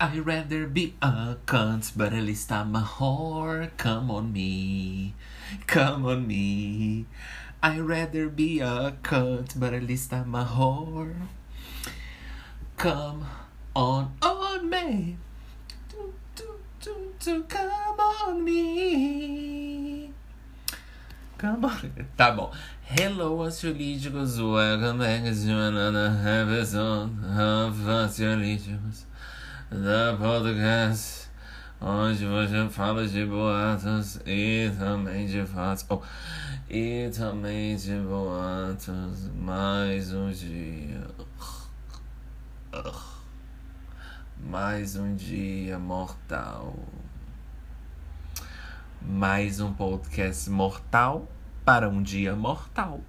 I'd rather be a cunt, but at least I'm a whore. Come on me, come on me. I'd rather be a cunt, but at least I'm a whore. Come on, on me. Do, do, do, do, come on me. Come on. Tá bom. Hello, ansiolíticos. Welcome back to another episode of Ansiolíticos. Da podcast. Onde você fala de boatos e também de fatos. Oh, e também de boatos. Mais um dia. Mais um dia mortal. Mais um podcast mortal para um dia mortal.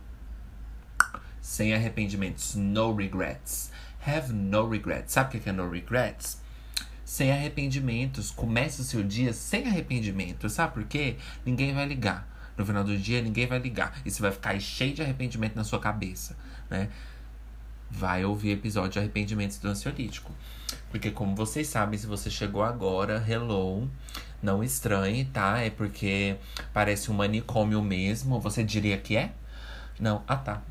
Sem arrependimentos. No regrets. Have no regrets. Sabe o que é no regrets? Sem arrependimentos. Comece o seu dia sem arrependimento. Sabe por quê? Ninguém vai ligar. No final do dia, ninguém vai ligar. E você vai ficar cheio de arrependimento na sua cabeça, né? vai ouvir episódio de arrependimentos do ansiolítico. Porque como vocês sabem, se você chegou agora, hello, não estranhe, tá? É porque parece um manicômio mesmo. Você diria que é? Não, ah tá.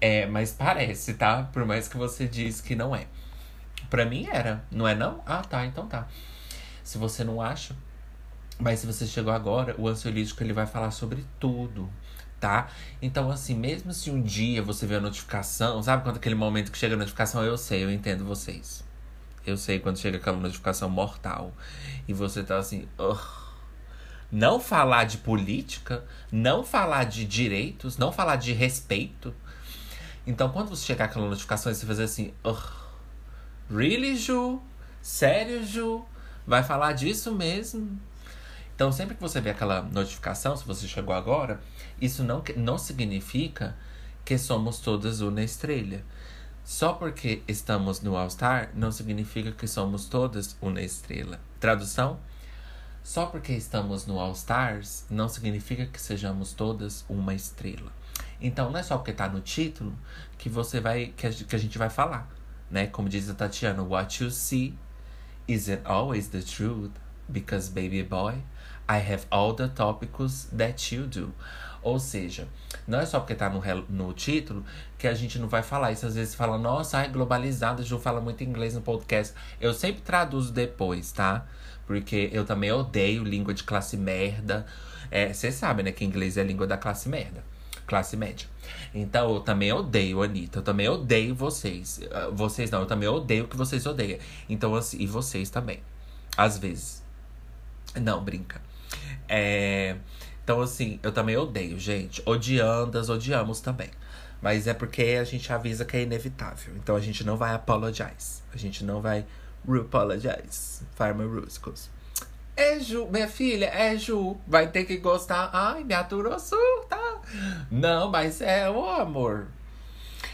É, mas parece, tá? Por mais que você diz que não é. Pra mim era, não é não? Ah tá, então tá. Se você não acha, mas se você chegou agora, o ansiolítico ele vai falar sobre tudo tá? Então, assim, mesmo se um dia você vê a notificação, sabe quando aquele momento que chega a notificação, eu sei, eu entendo vocês. Eu sei quando chega aquela notificação mortal e você tá assim, não falar de política, não falar de direitos, não falar de respeito. Então, quando você chegar aquela notificação e você fazer assim, really, Ju? Sério, Ju? Vai falar disso mesmo? Então, sempre que você vê aquela notificação, se você chegou agora, isso não, não significa que somos todas uma estrela. Só porque estamos no All Star não significa que somos todas uma estrela. Tradução? Só porque estamos no All Stars não significa que sejamos todas uma estrela. Então não é só porque tá no título que você vai que a gente vai falar, né? Como diz a Tatiana, what you see isn't always the truth because baby boy, I have all the topics that you do. Ou seja, não é só porque tá no, no título que a gente não vai falar isso. Às vezes fala, nossa, ai, globalizada, Ju fala muito inglês no podcast. Eu sempre traduzo depois, tá? Porque eu também odeio língua de classe merda. Você é, sabe, né, que inglês é língua da classe merda. Classe média. Então, eu também odeio, Anitta. Eu também odeio vocês. Ah, vocês não, eu também odeio que vocês odeiam. Então, assim, e vocês também. Às vezes. Não, brinca. É. Então, assim, eu também odeio, gente. Odiandas, odiamos também. Mas é porque a gente avisa que é inevitável. Então a gente não vai apologize. A gente não vai apologize. Farmer Ruscos. É Ju, minha filha, é Ju. Vai ter que gostar. Ai, me aturou surta. Não, mas é o amor.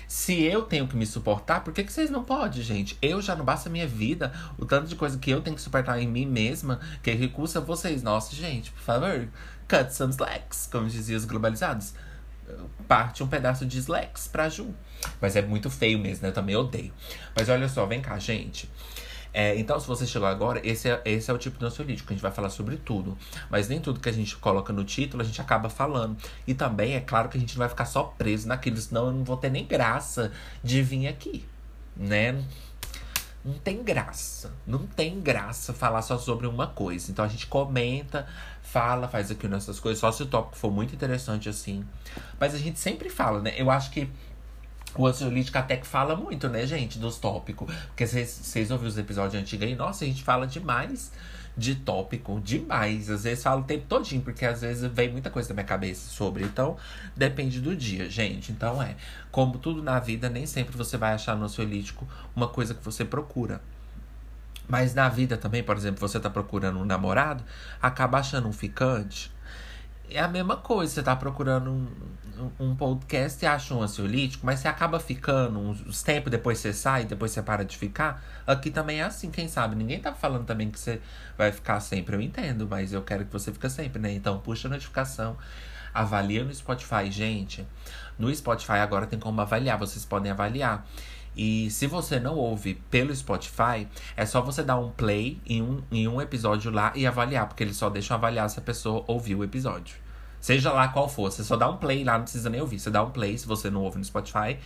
Se eu tenho que me suportar, por que, que vocês não podem, gente? Eu já não basta a minha vida, o tanto de coisa que eu tenho que suportar em mim mesma, que recusa vocês. Nossa, gente, por favor, cut some slacks, como diziam os globalizados. Parte um pedaço de slacks pra Ju. Mas é muito feio mesmo, né? Eu também odeio. Mas olha só, vem cá, gente. É, então, se você chegou agora, esse é, esse é o tipo de ansiolítico. A gente vai falar sobre tudo. Mas nem tudo que a gente coloca no título a gente acaba falando. E também é claro que a gente não vai ficar só preso naquilo, senão eu não vou ter nem graça de vir aqui. Né? Não tem graça. Não tem graça falar só sobre uma coisa. Então a gente comenta, fala, faz aqui nessas coisas, só se o tópico for muito interessante assim. Mas a gente sempre fala, né? Eu acho que o ansiolítico até que fala muito, né, gente, dos tópicos. Porque vocês ouviram os episódios antigos aí, nossa, a gente fala demais de tópico, demais. Às vezes falo o tempo todinho, porque às vezes vem muita coisa na minha cabeça sobre. Então, depende do dia, gente. Então é, como tudo na vida, nem sempre você vai achar no ansiolítico uma coisa que você procura. Mas na vida também, por exemplo, você tá procurando um namorado, acaba achando um ficante é a mesma coisa. Você tá procurando um, um, podcast e acha um ansiolítico, mas você acaba ficando uns tempos, depois você sai, depois você para de ficar. Aqui também é assim, quem sabe? Ninguém tá falando também que você vai ficar sempre, eu entendo, mas eu quero que você fique sempre, né? Então puxa a notificação, avalia no Spotify, gente. No Spotify agora tem como avaliar, vocês podem avaliar. E se você não ouve pelo Spotify, é só você dar um play em um, em um episódio lá e avaliar, porque eles só deixam avaliar se a pessoa ouviu o episódio. Seja lá qual for, você só dá um play lá, não precisa nem ouvir. Você dá um play se você não ouve no Spotify.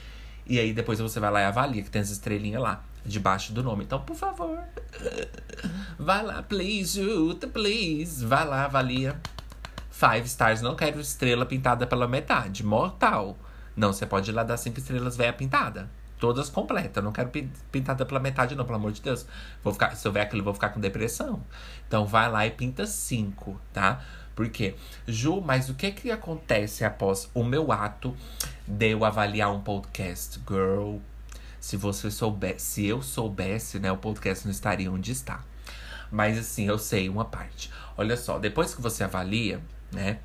E aí depois você vai lá e avalia, que tem as estrelinhas lá, debaixo do nome. Então, por favor, vai lá, please, Juta, please. Vai lá, avalia. Five stars, não quero estrela pintada pela metade. Mortal. Não, você pode ir lá dar cinco estrelas velha pintada. Todas completas. Não quero pintada pela metade, não, pelo amor de Deus. Vou ficar, se eu ver aquilo, eu vou ficar com depressão. Então vai lá e pinta cinco, tá? Por quê? Ju, mas o que que acontece após o meu ato de eu avaliar um podcast? Girl, se você soubesse, se eu soubesse, né, o podcast não estaria onde está. Mas assim, eu sei uma parte. Olha só, depois que você avalia, né?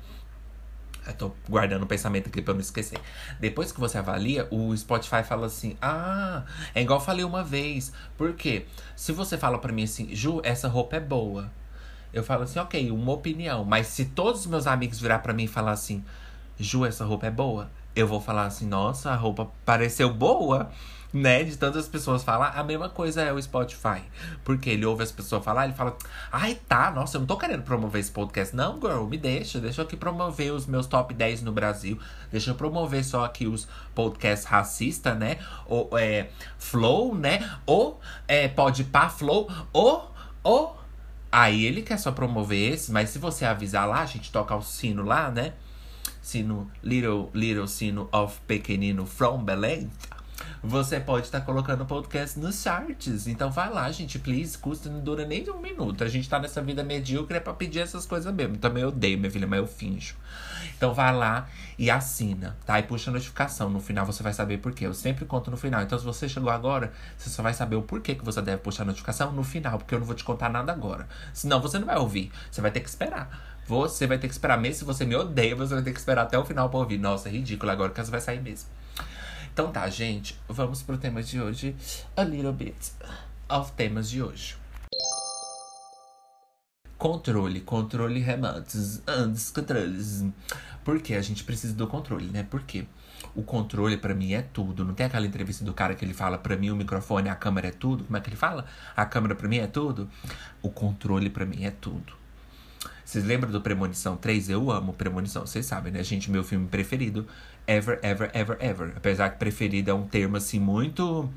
Eu tô guardando o pensamento aqui pra eu não esquecer. Depois que você avalia, o Spotify fala assim: Ah, é igual eu falei uma vez. Por quê? Se você fala pra mim assim, Ju, essa roupa é boa. Eu falo assim, ok, uma opinião. Mas se todos os meus amigos virar para mim e falar assim, Ju, essa roupa é boa, eu vou falar assim, nossa, a roupa pareceu boa né? De tantas pessoas falar, a mesma coisa é o Spotify. Porque ele ouve as pessoas falar, ele fala, ai tá, nossa, eu não tô querendo promover esse podcast. Não, girl, me deixa, deixa eu aqui promover os meus top 10 no Brasil. Deixa eu promover só aqui os podcasts racistas, né? Ou é, Flow, né? Ou é, Pode Pá Flow, ou, ou. Aí ele quer só promover esse, mas se você avisar lá, a gente toca o sino lá, né? Sino, little, little sino of pequenino from Belém você pode estar tá colocando o podcast nos charts. Então vai lá, gente, please. Custa não dura nem um minuto. A gente tá nessa vida medíocre é pra pedir essas coisas mesmo. Também eu odeio, minha filha, mas eu finjo. Então vai lá e assina, tá? E puxa a notificação. No final você vai saber por quê. Eu sempre conto no final. Então se você chegou agora, você só vai saber o porquê que você deve puxar a notificação no final. Porque eu não vou te contar nada agora. Senão você não vai ouvir. Você vai ter que esperar. Você vai ter que esperar. Mesmo se você me odeia, você vai ter que esperar até o final pra ouvir. Nossa, é ridículo agora que você vai sair mesmo. Então tá, gente, vamos pro tema de hoje. A little bit of temas de hoje. Controle, controle remotos, antes controles. Porque a gente precisa do controle, né? Porque o controle para mim é tudo. Não tem aquela entrevista do cara que ele fala para mim o microfone, a câmera é tudo. Como é que ele fala? A câmera para mim é tudo. O controle para mim é tudo. Vocês lembram do Premonição 3? Eu amo Premonição, vocês sabem, né, gente? Meu filme preferido. Ever, ever, ever, ever. Apesar que preferido é um termo, assim, muito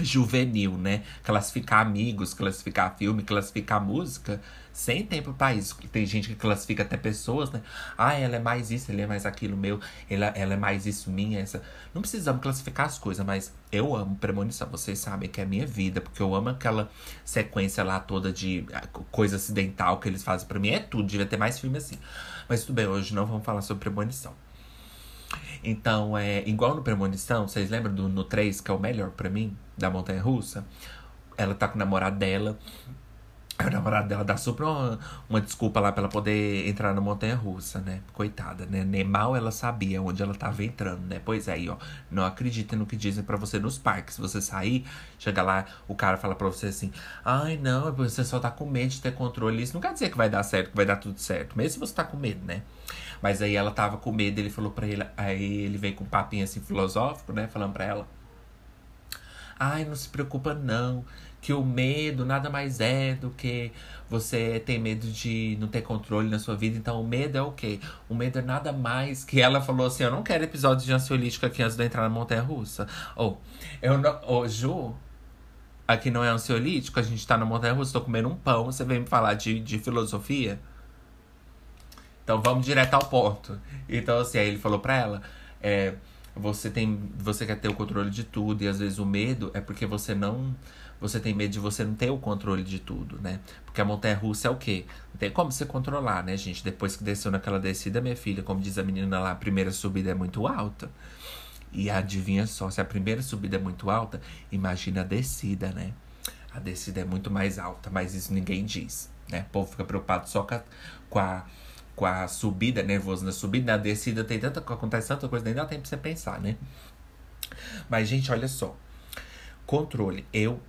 juvenil, né? Classificar amigos, classificar filme, classificar música, sem tempo para isso. Tem gente que classifica até pessoas, né? Ah, ela é mais isso, ele é mais aquilo meu, ela, ela é mais isso minha, essa. Não precisamos classificar as coisas, mas eu amo premonição. Vocês sabem que é minha vida, porque eu amo aquela sequência lá toda de ah, coisa acidental que eles fazem para mim. É tudo, devia ter mais filme assim. Mas tudo bem, hoje não vamos falar sobre premonição. Então, é igual no Premonição, vocês lembram do no 3, que é o melhor para mim, da Montanha Russa? Ela tá com o namorado dela. O namorado dela dá super uma, uma, desculpa lá pra ela poder entrar na montanha russa, né? Coitada, né? Nem mal ela sabia onde ela tava entrando, né? Pois é, aí, ó. Não acredita no que dizem para você nos parques. Você sair, chega lá, o cara fala pra você assim: Ai, não, você só tá com medo de ter controle. Isso não quer dizer que vai dar certo, que vai dar tudo certo. Mesmo se você tá com medo, né? Mas aí ela tava com medo, ele falou pra ele. Aí ele veio com um papinho assim filosófico, né? Falando pra ela. Ai, não se preocupa não, que o medo nada mais é do que você ter medo de não ter controle na sua vida. Então, o medo é o quê? O medo é nada mais que ela falou assim: Eu não quero episódios de ansiolítico aqui antes de eu entrar na montanha russa. Ou, eu não. Ô, Ju, aqui não é ansiolítico, a gente tá na montanha russa, tô comendo um pão, você vem me falar de, de filosofia? Então, vamos direto ao ponto. Então, assim, aí ele falou pra ela: é, você tem você quer ter o controle de tudo e às vezes o medo é porque você não você tem medo de você não ter o controle de tudo, né? Porque a montanha russa é o quê? Não tem como você controlar, né, gente? Depois que desceu naquela descida, minha filha, como diz a menina lá, a primeira subida é muito alta. E adivinha só, se a primeira subida é muito alta, imagina a descida, né? A descida é muito mais alta, mas isso ninguém diz, né? O povo fica preocupado só com a, com a com a subida, nervoso na subida, na descida tem tanta acontece tanta coisa, nem dá tempo pra você pensar, né? Mas, gente, olha só. Controle. Eu,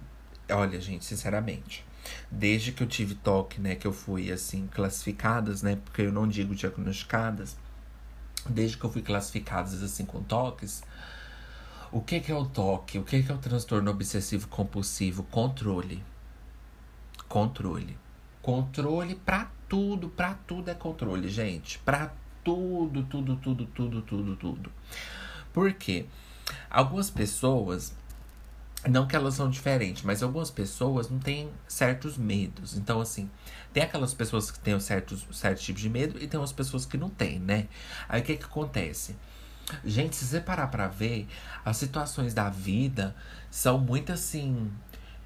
olha, gente, sinceramente, desde que eu tive toque, né, que eu fui assim classificadas, né, porque eu não digo diagnosticadas, desde que eu fui classificadas assim com toques, O que, que é o toque? O que, que é o transtorno obsessivo compulsivo? Controle. Controle. Controle pra tudo, pra tudo é controle, gente. Pra tudo, tudo, tudo, tudo, tudo, tudo. Por quê? Algumas pessoas não que elas são diferentes, mas algumas pessoas não têm certos medos. Então, assim, tem aquelas pessoas que têm certos, certos tipos de medo e tem umas pessoas que não têm, né? Aí o que que acontece? Gente, se você parar pra ver, as situações da vida são muito assim.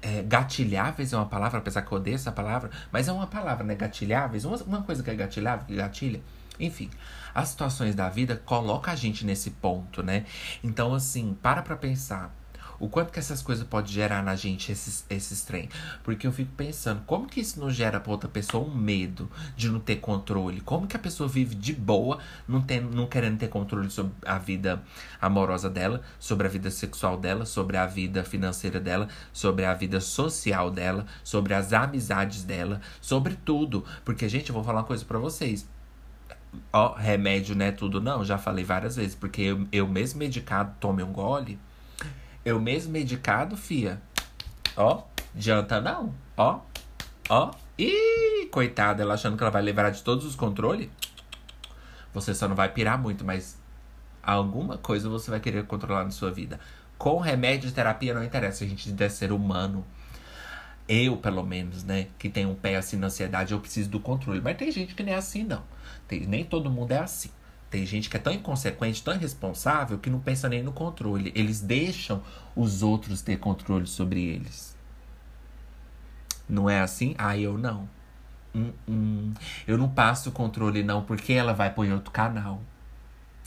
É, gatilháveis é uma palavra, apesar que eu odeio essa palavra, mas é uma palavra, né? Gatilháveis, uma, uma coisa que é gatilhável, que gatilha. Enfim, as situações da vida colocam a gente nesse ponto, né? Então, assim, para pra pensar o quanto que essas coisas podem gerar na gente, esses, esses trem. Porque eu fico pensando, como que isso não gera pra outra pessoa um medo de não ter controle? Como que a pessoa vive de boa, não, tem, não querendo ter controle sobre a vida amorosa dela, sobre a vida sexual dela, sobre a vida financeira dela, sobre a vida social dela, sobre as amizades dela, sobre tudo. Porque, gente, eu vou falar uma coisa para vocês. Ó, remédio não é tudo, não. Já falei várias vezes. Porque eu, eu mesmo medicado, tome um gole eu mesmo medicado, fia. Ó, adianta não. Ó, ó. Ih, coitada, ela achando que ela vai levar de todos os controles. Você só não vai pirar muito, mas alguma coisa você vai querer controlar na sua vida. Com remédio e terapia não interessa, a gente deve ser humano. Eu, pelo menos, né, que tem um pé assim na ansiedade, eu preciso do controle. Mas tem gente que nem é assim, não. Tem, nem todo mundo é assim. Tem gente que é tão inconsequente, tão irresponsável, que não pensa nem no controle. Eles deixam os outros ter controle sobre eles. Não é assim? Ah, eu não. Hum, hum. Eu não passo o controle, não, porque ela vai pôr em outro canal.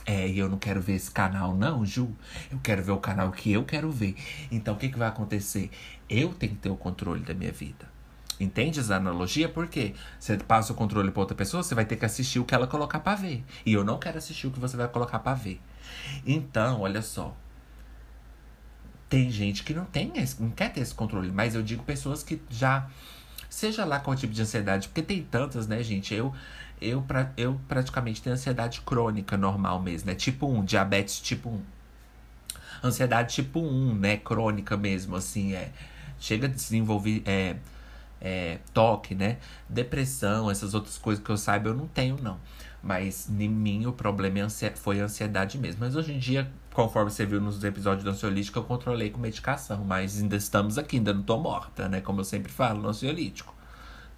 É, e eu não quero ver esse canal, não, Ju. Eu quero ver o canal que eu quero ver. Então, o que, que vai acontecer? Eu tenho que ter o controle da minha vida. Entende essa analogia? Porque você passa o controle para outra pessoa, você vai ter que assistir o que ela colocar para ver. E eu não quero assistir o que você vai colocar para ver. Então, olha só. Tem gente que não tem esse, não quer ter esse controle, mas eu digo pessoas que já seja lá qual tipo de ansiedade, porque tem tantas, né, gente? Eu eu, pra, eu praticamente tenho ansiedade crônica normal mesmo, né? Tipo 1, diabetes tipo 1. Ansiedade tipo 1, né? Crônica mesmo, assim, é. Chega a desenvolver. É, é, toque, né? Depressão, essas outras coisas que eu saiba, eu não tenho, não. Mas em mim o problema é foi a ansiedade mesmo. Mas hoje em dia, conforme você viu nos episódios do ansiolítico, eu controlei com medicação. Mas ainda estamos aqui, ainda não tô morta, né? Como eu sempre falo no ansiolítico.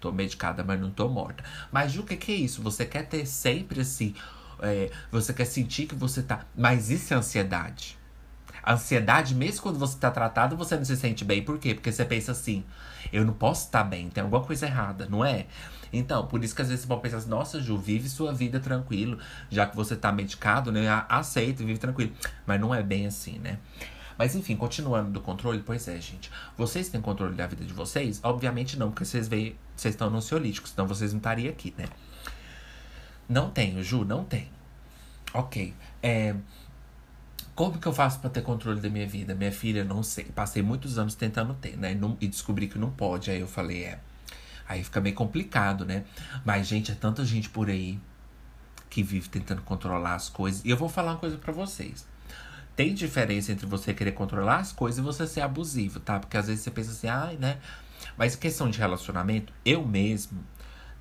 Tô medicada, mas não tô morta. Mas o que, que é isso? Você quer ter sempre assim. É, você quer sentir que você tá. Mas isso é ansiedade. Ansiedade, mesmo quando você tá tratado, você não se sente bem. Por quê? Porque você pensa assim: eu não posso estar bem, tem alguma coisa errada, não é? Então, por isso que às vezes você pode pensar assim, nossa, Ju, vive sua vida tranquilo, já que você tá medicado, né? Aceita, vive tranquilo. Mas não é bem assim, né? Mas enfim, continuando do controle, pois é, gente. Vocês têm controle da vida de vocês? Obviamente não, porque vocês veem, vocês estão no ansiolítico, senão vocês não estariam aqui, né? Não tenho, Ju, não tenho. Ok. É, como que eu faço para ter controle da minha vida? Minha filha, não sei. Passei muitos anos tentando ter, né? E, descobri que não pode. Aí eu falei, é. Aí fica meio complicado, né? Mas, gente, é tanta gente por aí que vive tentando controlar as coisas. E eu vou falar uma coisa para vocês. Tem diferença entre você querer controlar as coisas e você ser abusivo, tá? Porque às vezes você pensa assim, ai, né? Mas questão de relacionamento, eu mesmo,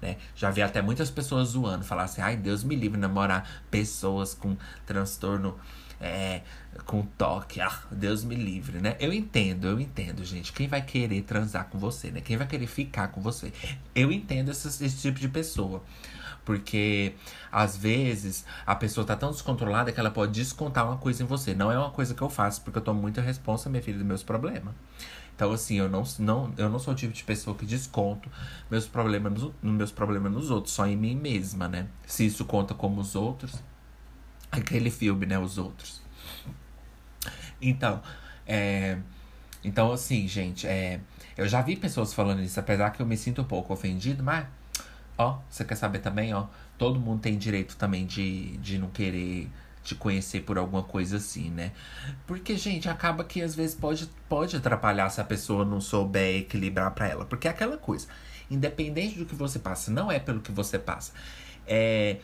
né? Já vi até muitas pessoas zoando, falar assim, ai, Deus me livre namorar pessoas com transtorno é, com toque. Ah, Deus me livre, né? Eu entendo, eu entendo, gente. Quem vai querer transar com você, né? Quem vai querer ficar com você? Eu entendo esse, esse tipo de pessoa. Porque às vezes a pessoa tá tão descontrolada que ela pode descontar uma coisa em você. Não é uma coisa que eu faço, porque eu tomo muita responsa, minha filha, dos meus problemas. Então, assim, eu não, não, eu não sou o tipo de pessoa que desconto meus problemas nos, meus problemas nos outros, só em mim mesma, né? Se isso conta como os outros, aquele filme, né? Os outros. Então, é, então assim, gente, é, eu já vi pessoas falando isso, apesar que eu me sinto um pouco ofendido, mas, ó, você quer saber também, ó, todo mundo tem direito também de, de não querer te conhecer por alguma coisa assim, né? Porque, gente, acaba que às vezes pode, pode atrapalhar se a pessoa não souber equilibrar para ela. Porque é aquela coisa, independente do que você passa, não é pelo que você passa. É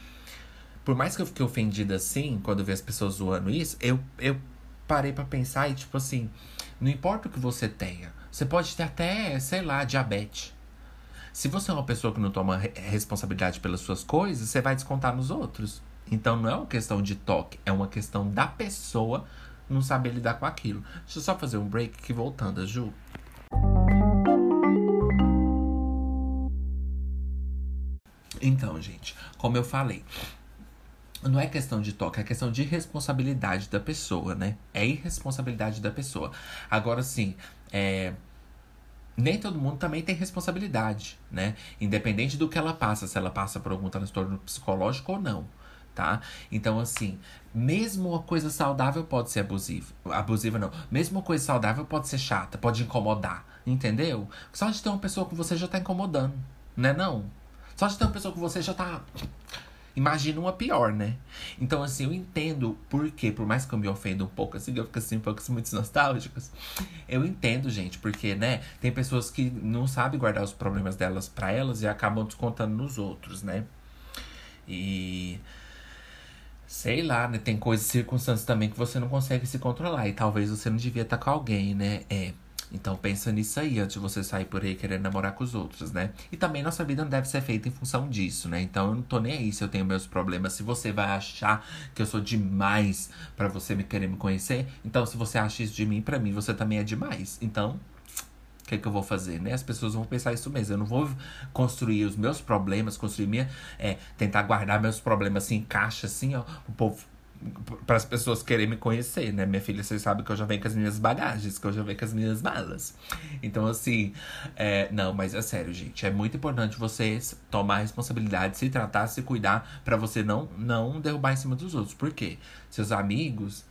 por mais que eu fique ofendida assim, quando vejo as pessoas zoando isso, eu, eu parei para pensar e, tipo assim, não importa o que você tenha. Você pode ter até, sei lá, diabetes. Se você é uma pessoa que não toma responsabilidade pelas suas coisas, você vai descontar nos outros. Então não é uma questão de toque, é uma questão da pessoa não saber lidar com aquilo. Deixa eu só fazer um break que voltando, Ju. Então, gente, como eu falei, não é questão de toque, é questão de responsabilidade da pessoa, né? É irresponsabilidade da pessoa. Agora sim, é nem todo mundo também tem responsabilidade, né? Independente do que ela passa, se ela passa por algum transtorno psicológico ou não, tá? Então, assim, mesmo uma coisa saudável pode ser abusiva. Abusiva não. Mesmo uma coisa saudável pode ser chata, pode incomodar, entendeu? Só de ter uma pessoa com você já tá incomodando, né não? Só de ter uma pessoa com você já tá Imagina uma pior, né? Então, assim, eu entendo por quê, por mais que eu me ofenda um pouco, assim, eu fico assim, um pouco assim, muito nostálgicos. Eu entendo, gente, porque, né, tem pessoas que não sabem guardar os problemas delas para elas e acabam descontando nos outros, né? E. Sei lá, né? Tem coisas, circunstâncias também que você não consegue se controlar. E talvez você não devia estar com alguém, né? É. Então pensa nisso aí antes de você sair por aí querendo namorar com os outros, né? E também nossa vida não deve ser feita em função disso, né? Então eu não tô nem aí se eu tenho meus problemas. Se você vai achar que eu sou demais para você me querer me conhecer, então se você acha isso de mim, para mim você também é demais. Então, o que, é que eu vou fazer, né? As pessoas vão pensar isso mesmo. Eu não vou construir os meus problemas, construir minha. É, tentar guardar meus problemas assim em caixa, assim, ó. O povo para as pessoas querem me conhecer, né? Minha filha, vocês sabem que eu já venho com as minhas bagagens, que eu já venho com as minhas malas. Então, assim, é, não, mas é sério, gente. É muito importante vocês tomar responsabilidade, se tratar, se cuidar, para você não, não derrubar em cima dos outros. Por quê? Seus amigos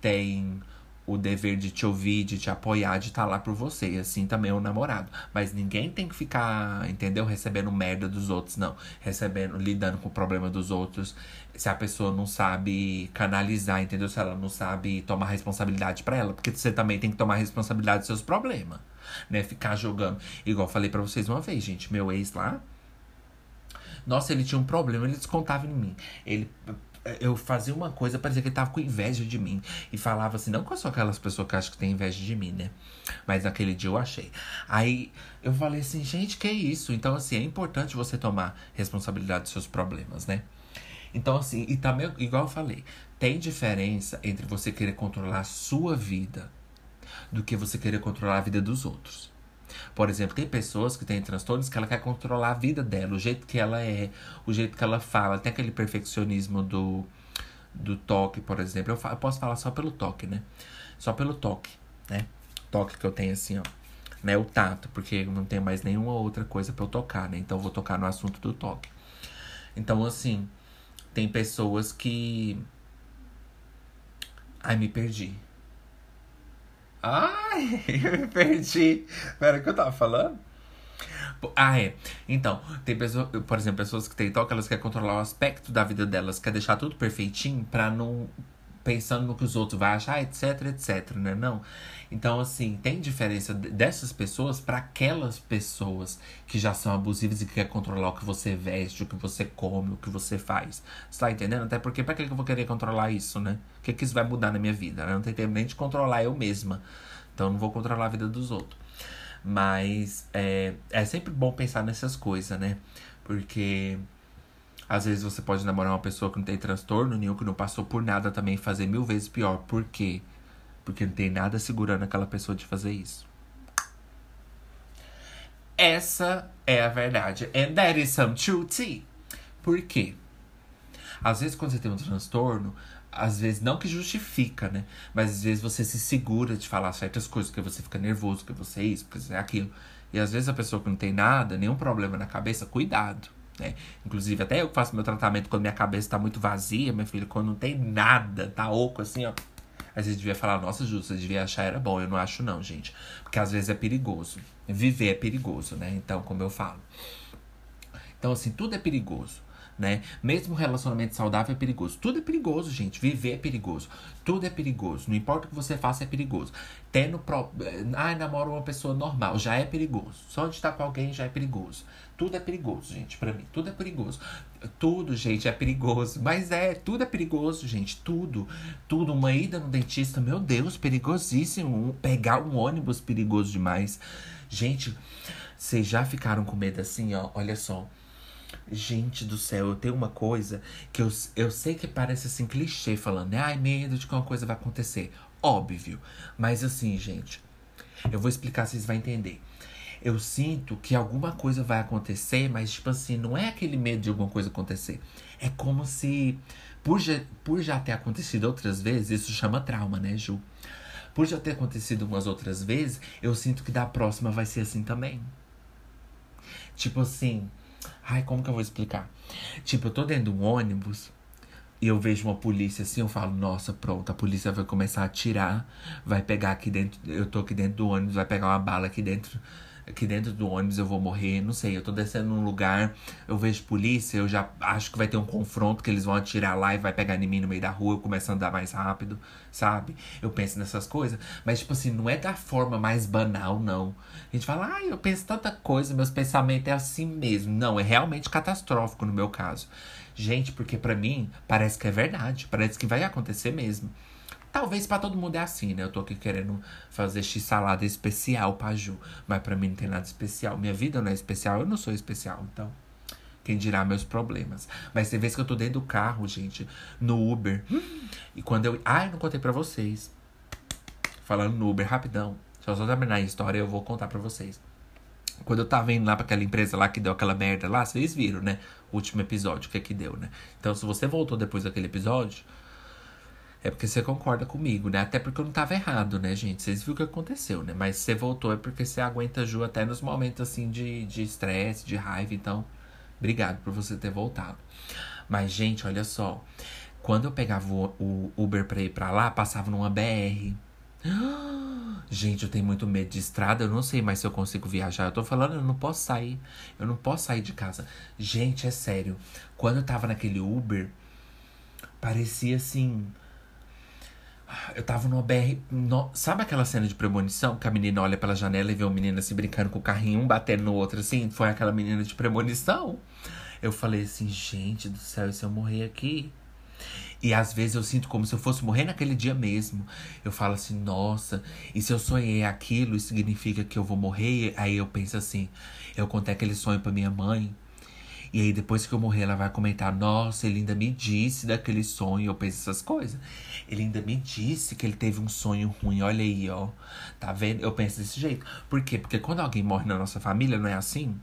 têm o dever de te ouvir, de te apoiar, de estar tá lá por você. E assim também é o namorado. Mas ninguém tem que ficar, entendeu? Recebendo merda dos outros, não. Recebendo, lidando com o problema dos outros. Se a pessoa não sabe canalizar, entendeu? Se ela não sabe tomar responsabilidade para ela. Porque você também tem que tomar responsabilidade dos seus problemas. Né? Ficar jogando. Igual falei para vocês uma vez, gente. Meu ex lá. Nossa, ele tinha um problema, ele descontava em mim. Ele eu fazia uma coisa, parecia que ele tava com inveja de mim. E falava assim, não eu sou aquelas pessoas que acham que tem inveja de mim, né? Mas naquele dia eu achei. Aí eu falei assim, gente, que é isso? Então, assim, é importante você tomar responsabilidade dos seus problemas, né? Então, assim, e também, igual eu falei, tem diferença entre você querer controlar a sua vida do que você querer controlar a vida dos outros. Por exemplo, tem pessoas que têm transtornos que ela quer controlar a vida dela, o jeito que ela é, o jeito que ela fala. Tem aquele perfeccionismo do, do toque, por exemplo. Eu, eu posso falar só pelo toque, né? Só pelo toque, né? Toque que eu tenho assim, ó. Né, o tato, porque não tem mais nenhuma outra coisa para eu tocar, né? Então eu vou tocar no assunto do toque. Então, assim, tem pessoas que. Ai, me perdi. Ai, eu me perdi. Pera, o que eu tava falando? Ah, é. Então, tem pessoas, por exemplo, pessoas que têm toque, elas querem controlar o aspecto da vida delas, quer deixar tudo perfeitinho pra não pensando no que os outros vão achar, etc, etc, né? Não. Então, assim, tem diferença dessas pessoas para aquelas pessoas que já são abusivas e que quer controlar o que você veste, o que você come, o que você faz. Você tá entendendo? Até porque, pra que eu vou querer controlar isso, né? O que, que isso vai mudar na minha vida? Eu não tenho tempo nem de controlar eu mesma. Então, eu não vou controlar a vida dos outros. Mas é, é sempre bom pensar nessas coisas, né? Porque às vezes você pode namorar uma pessoa que não tem transtorno nenhum, que não passou por nada também, fazer mil vezes pior. Por quê? Porque não tem nada segurando aquela pessoa de fazer isso. Essa é a verdade. And that is some true tea. Por quê? Às vezes, quando você tem um transtorno, às vezes, não que justifica, né? Mas às vezes você se segura de falar certas coisas, porque você fica nervoso, que você é isso, porque você é aquilo. E às vezes a pessoa que não tem nada, nenhum problema na cabeça, cuidado. Né? Inclusive, até eu faço meu tratamento quando minha cabeça tá muito vazia, minha filha, quando não tem nada, tá oco assim, ó. Às vezes devia falar, nossa, Ju, você devia achar era bom. Eu não acho, não, gente. Porque às vezes é perigoso. Viver é perigoso, né? Então, como eu falo. Então, assim, tudo é perigoso. né? Mesmo relacionamento saudável é perigoso. Tudo é perigoso, gente. Viver é perigoso. Tudo é perigoso. Não importa o que você faça, é perigoso. Tendo pro... Ai, namoro uma pessoa normal, já é perigoso. Só de estar com alguém já é perigoso. Tudo é perigoso, gente, para mim. Tudo é perigoso. Tudo, gente, é perigoso. Mas é, tudo é perigoso, gente. Tudo. Tudo. Uma ida no dentista, meu Deus, perigosíssimo. Pegar um ônibus, perigoso demais. Gente, vocês já ficaram com medo assim, ó? Olha só. Gente do céu, eu tenho uma coisa que eu, eu sei que parece assim clichê falando, né? Ai, medo de que uma coisa vai acontecer. Óbvio. Mas assim, gente, eu vou explicar, vocês vão entender. Eu sinto que alguma coisa vai acontecer, mas, tipo assim, não é aquele medo de alguma coisa acontecer. É como se, por já, por já ter acontecido outras vezes, isso chama trauma, né, Ju? Por já ter acontecido umas outras vezes, eu sinto que da próxima vai ser assim também. Tipo assim, Ai, como que eu vou explicar? Tipo, eu tô dentro de um ônibus e eu vejo uma polícia assim, eu falo, nossa, pronto, a polícia vai começar a atirar, vai pegar aqui dentro, eu tô aqui dentro do ônibus, vai pegar uma bala aqui dentro aqui dentro do ônibus eu vou morrer, não sei. Eu tô descendo num lugar, eu vejo polícia, eu já acho que vai ter um confronto que eles vão atirar lá e vai pegar em mim no meio da rua, eu começo a andar mais rápido, sabe? Eu penso nessas coisas, mas tipo assim, não é da forma mais banal, não. A gente fala, ah, eu penso tanta coisa, meus pensamentos é assim mesmo. Não, é realmente catastrófico no meu caso. Gente, porque para mim parece que é verdade, parece que vai acontecer mesmo. Talvez para todo mundo é assim, né? Eu tô aqui querendo fazer x-salada especial pra Ju. Mas pra mim não tem nada especial. Minha vida não é especial, eu não sou especial. Então, quem dirá meus problemas. Mas tem vezes que eu tô dentro do carro, gente, no Uber. E quando eu. Ai, não contei pra vocês. Falando no Uber, rapidão. Só só terminar a história eu vou contar pra vocês. Quando eu tava indo lá pra aquela empresa lá que deu aquela merda lá, vocês viram, né? O último episódio, o que é que deu, né? Então, se você voltou depois daquele episódio, é porque você concorda comigo, né? Até porque eu não tava errado, né, gente? Vocês viram o que aconteceu, né? Mas você voltou é porque você aguenta a Ju até nos momentos assim de estresse, de, de raiva. Então, obrigado por você ter voltado. Mas, gente, olha só. Quando eu pegava o, o Uber pra ir pra lá, passava numa BR. Gente, eu tenho muito medo de estrada. Eu não sei mais se eu consigo viajar. Eu tô falando, eu não posso sair. Eu não posso sair de casa. Gente, é sério. Quando eu tava naquele Uber, parecia assim eu tava no BR. No... Sabe aquela cena de premonição? Que a menina olha pela janela e vê uma menina se brincando com o carrinho, um batendo no outro, assim? Foi aquela menina de premonição. Eu falei assim, gente do céu, e se eu morrer aqui? E às vezes eu sinto como se eu fosse morrer naquele dia mesmo. Eu falo assim, nossa, e se eu sonhei aquilo, significa que eu vou morrer? Aí eu penso assim, eu contei aquele sonho pra minha mãe. E aí, depois que eu morrer, ela vai comentar: Nossa, ele ainda me disse daquele sonho. Eu penso essas coisas. Ele ainda me disse que ele teve um sonho ruim. Olha aí, ó. Tá vendo? Eu penso desse jeito. Por quê? Porque quando alguém morre na nossa família, não é assim?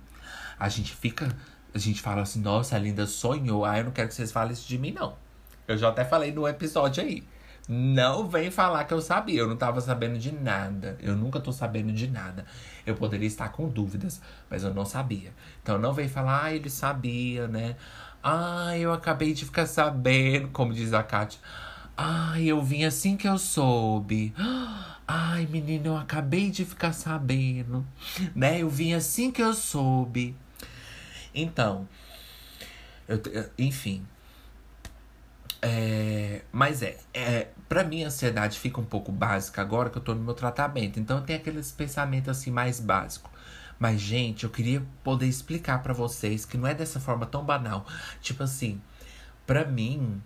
A gente fica. A gente fala assim: Nossa, a Linda sonhou. Ah, eu não quero que vocês falem isso de mim, não. Eu já até falei no episódio aí. Não vem falar que eu sabia. Eu não tava sabendo de nada. Eu nunca tô sabendo de nada. Eu poderia estar com dúvidas, mas eu não sabia. Então não vem falar, ah, ele sabia, né? Ah, eu acabei de ficar sabendo, como diz a Kátia. Ai, eu vim assim que eu soube. Ai, menino, eu acabei de ficar sabendo. Né? Eu vim assim que eu soube. Então, eu, enfim, é, mas é, é, pra mim a ansiedade fica um pouco básica agora que eu tô no meu tratamento. Então tem aqueles pensamentos assim mais básicos. Mas, gente, eu queria poder explicar para vocês que não é dessa forma tão banal. Tipo assim, pra mim,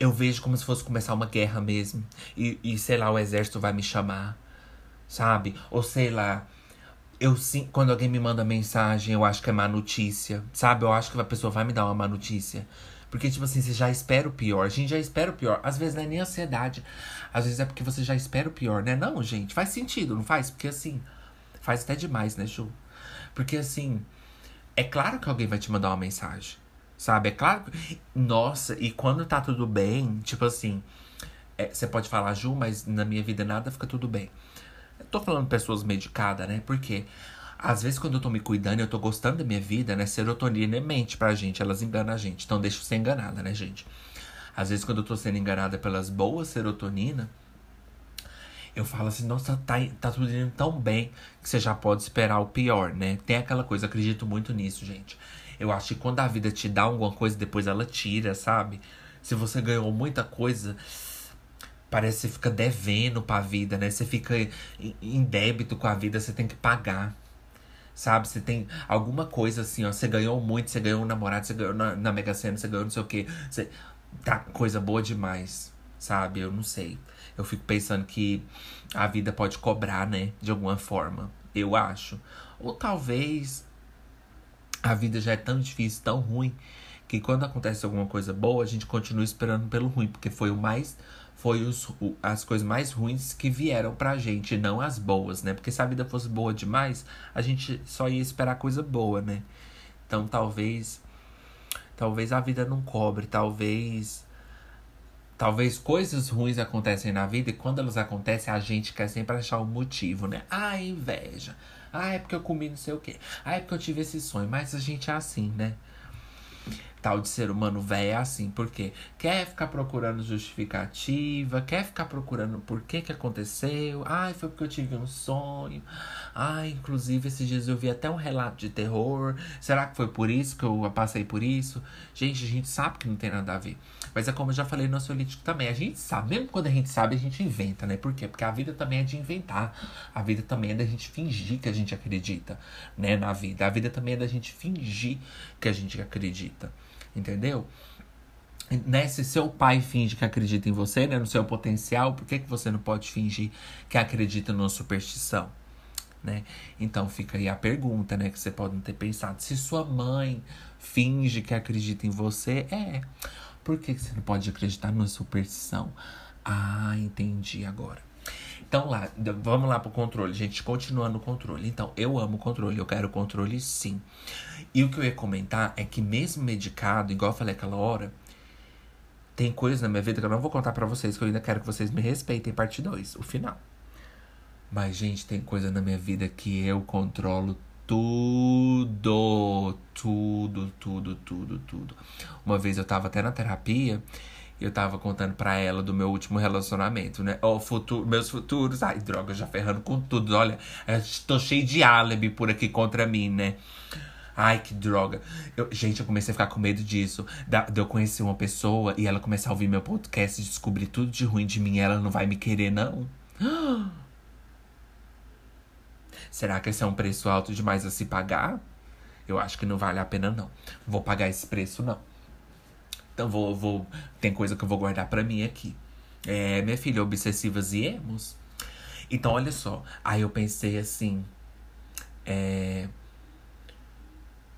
eu vejo como se fosse começar uma guerra mesmo. E, e sei lá, o exército vai me chamar, sabe? Ou sei lá, eu sim, quando alguém me manda mensagem, eu acho que é má notícia, sabe? Eu acho que a pessoa vai me dar uma má notícia. Porque, tipo assim, você já espera o pior. A gente já espera o pior. Às vezes não é nem ansiedade. Às vezes é porque você já espera o pior, né? Não, gente, faz sentido, não faz? Porque assim, faz até demais, né, Ju? Porque assim, é claro que alguém vai te mandar uma mensagem. Sabe? É claro que. Nossa, e quando tá tudo bem, tipo assim, é, você pode falar, Ju, mas na minha vida nada fica tudo bem. Eu tô falando pessoas medicadas, né? Porque às vezes, quando eu tô me cuidando, eu tô gostando da minha vida, né? Serotonina é mente pra gente, elas enganam a gente. Então, deixa eu ser enganada, né, gente? Às vezes, quando eu tô sendo enganada pelas boas serotonina, eu falo assim, nossa, tá, tá tudo indo tão bem que você já pode esperar o pior, né? Tem aquela coisa, acredito muito nisso, gente. Eu acho que quando a vida te dá alguma coisa, depois ela tira, sabe? Se você ganhou muita coisa, parece que você fica devendo pra vida, né? Você fica em débito com a vida, você tem que pagar. Sabe? Você tem alguma coisa assim, ó. Você ganhou muito, você ganhou um namorado, você ganhou na, na Mega Sena, você ganhou não sei o quê. Você, tá coisa boa demais, sabe? Eu não sei. Eu fico pensando que a vida pode cobrar, né? De alguma forma. Eu acho. Ou talvez a vida já é tão difícil, tão ruim, que quando acontece alguma coisa boa, a gente continua esperando pelo ruim, porque foi o mais foi os, o, as coisas mais ruins que vieram pra gente, não as boas, né? Porque se a vida fosse boa demais, a gente só ia esperar coisa boa, né? Então talvez. Talvez a vida não cobre, talvez. Talvez coisas ruins acontecem na vida e quando elas acontecem, a gente quer sempre achar um motivo, né? Ah, inveja. Ah, é porque eu comi não sei o quê. Ah, é porque eu tive esse sonho. Mas a gente é assim, né? Tal de ser humano velho é assim, porque quer ficar procurando justificativa, quer ficar procurando por que que aconteceu. Ai, foi porque eu tive um sonho. Ai, inclusive esses dias eu vi até um relato de terror. Será que foi por isso que eu passei por isso? Gente, a gente sabe que não tem nada a ver. Mas é como eu já falei no ansiolítico também. A gente sabe, mesmo quando a gente sabe, a gente inventa, né? Por quê? Porque a vida também é de inventar. A vida também é da gente fingir que a gente acredita, né? Na vida. A vida também é da gente fingir que a gente acredita. Entendeu? Né? Se seu pai finge que acredita em você, né? no seu potencial, por que, que você não pode fingir que acredita numa superstição? Né? Então fica aí a pergunta, né? Que você pode ter pensado. Se sua mãe finge que acredita em você, é. Por que, que você não pode acreditar numa superstição? Ah, entendi agora. Então lá, vamos lá pro controle, gente. Continuando o controle. Então, eu amo controle, eu quero controle sim. E o que eu ia comentar é que mesmo medicado, igual eu falei aquela hora, tem coisas na minha vida que eu não vou contar para vocês, que eu ainda quero que vocês me respeitem, parte 2, o final. Mas, gente, tem coisa na minha vida que eu controlo tudo, tudo, tudo, tudo, tudo. Uma vez eu tava até na terapia eu tava contando pra ela do meu último relacionamento, né? O futuro, meus futuros. Ai, droga, já ferrando com tudo. Olha, tô cheio de álibi por aqui contra mim, né? Ai, que droga. Eu, gente, eu comecei a ficar com medo disso. Da, de eu conhecer uma pessoa e ela começar a ouvir meu podcast e descobrir tudo de ruim de mim ela não vai me querer, não. Será que esse é um preço alto demais a se pagar? Eu acho que não vale a pena, não. Vou pagar esse preço, não. Então vou, vou. Tem coisa que eu vou guardar pra mim aqui. É, minha filha, obsessivas e emos. Então, olha só. Aí eu pensei assim. É,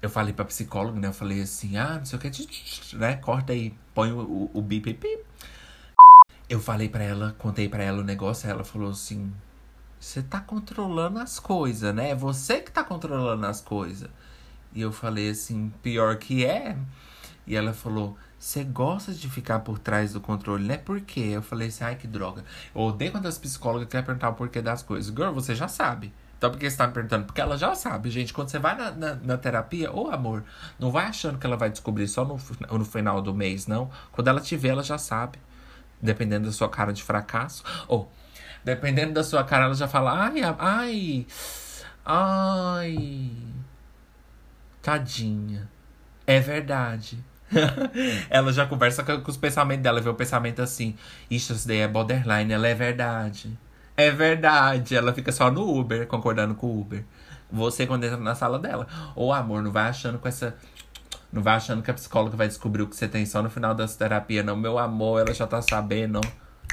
eu falei pra psicóloga, né? Eu falei assim, ah, não sei o que, né? Corta aí, põe o, o, o bip. Eu falei pra ela, contei pra ela o negócio, ela falou assim: Você tá controlando as coisas, né? É você que tá controlando as coisas. E eu falei assim: Pior que é. E ela falou: você gosta de ficar por trás do controle, né? Por quê? Eu falei assim, ai que droga. Eu odeio quando as psicólogas querem perguntar o porquê das coisas. Girl, você já sabe. Então por que você tá me perguntando? Porque ela já sabe, gente. Quando você vai na, na, na terapia, ô amor, não vai achando que ela vai descobrir só no, no final do mês, não. Quando ela te ela já sabe. Dependendo da sua cara de fracasso. Ou, dependendo da sua cara, ela já fala, ai, ai, ai. Tadinha. É verdade. ela já conversa com, com, os pensamentos dela, vê o pensamento assim: Ixi, isso daí é borderline, ela é verdade. É verdade. Ela fica só no Uber, concordando com o Uber. Você quando entra na sala dela. Ô amor, não vai achando com essa. Não vai achando que a psicóloga vai descobrir o que você tem só no final das terapias, não. Meu amor, ela já tá sabendo.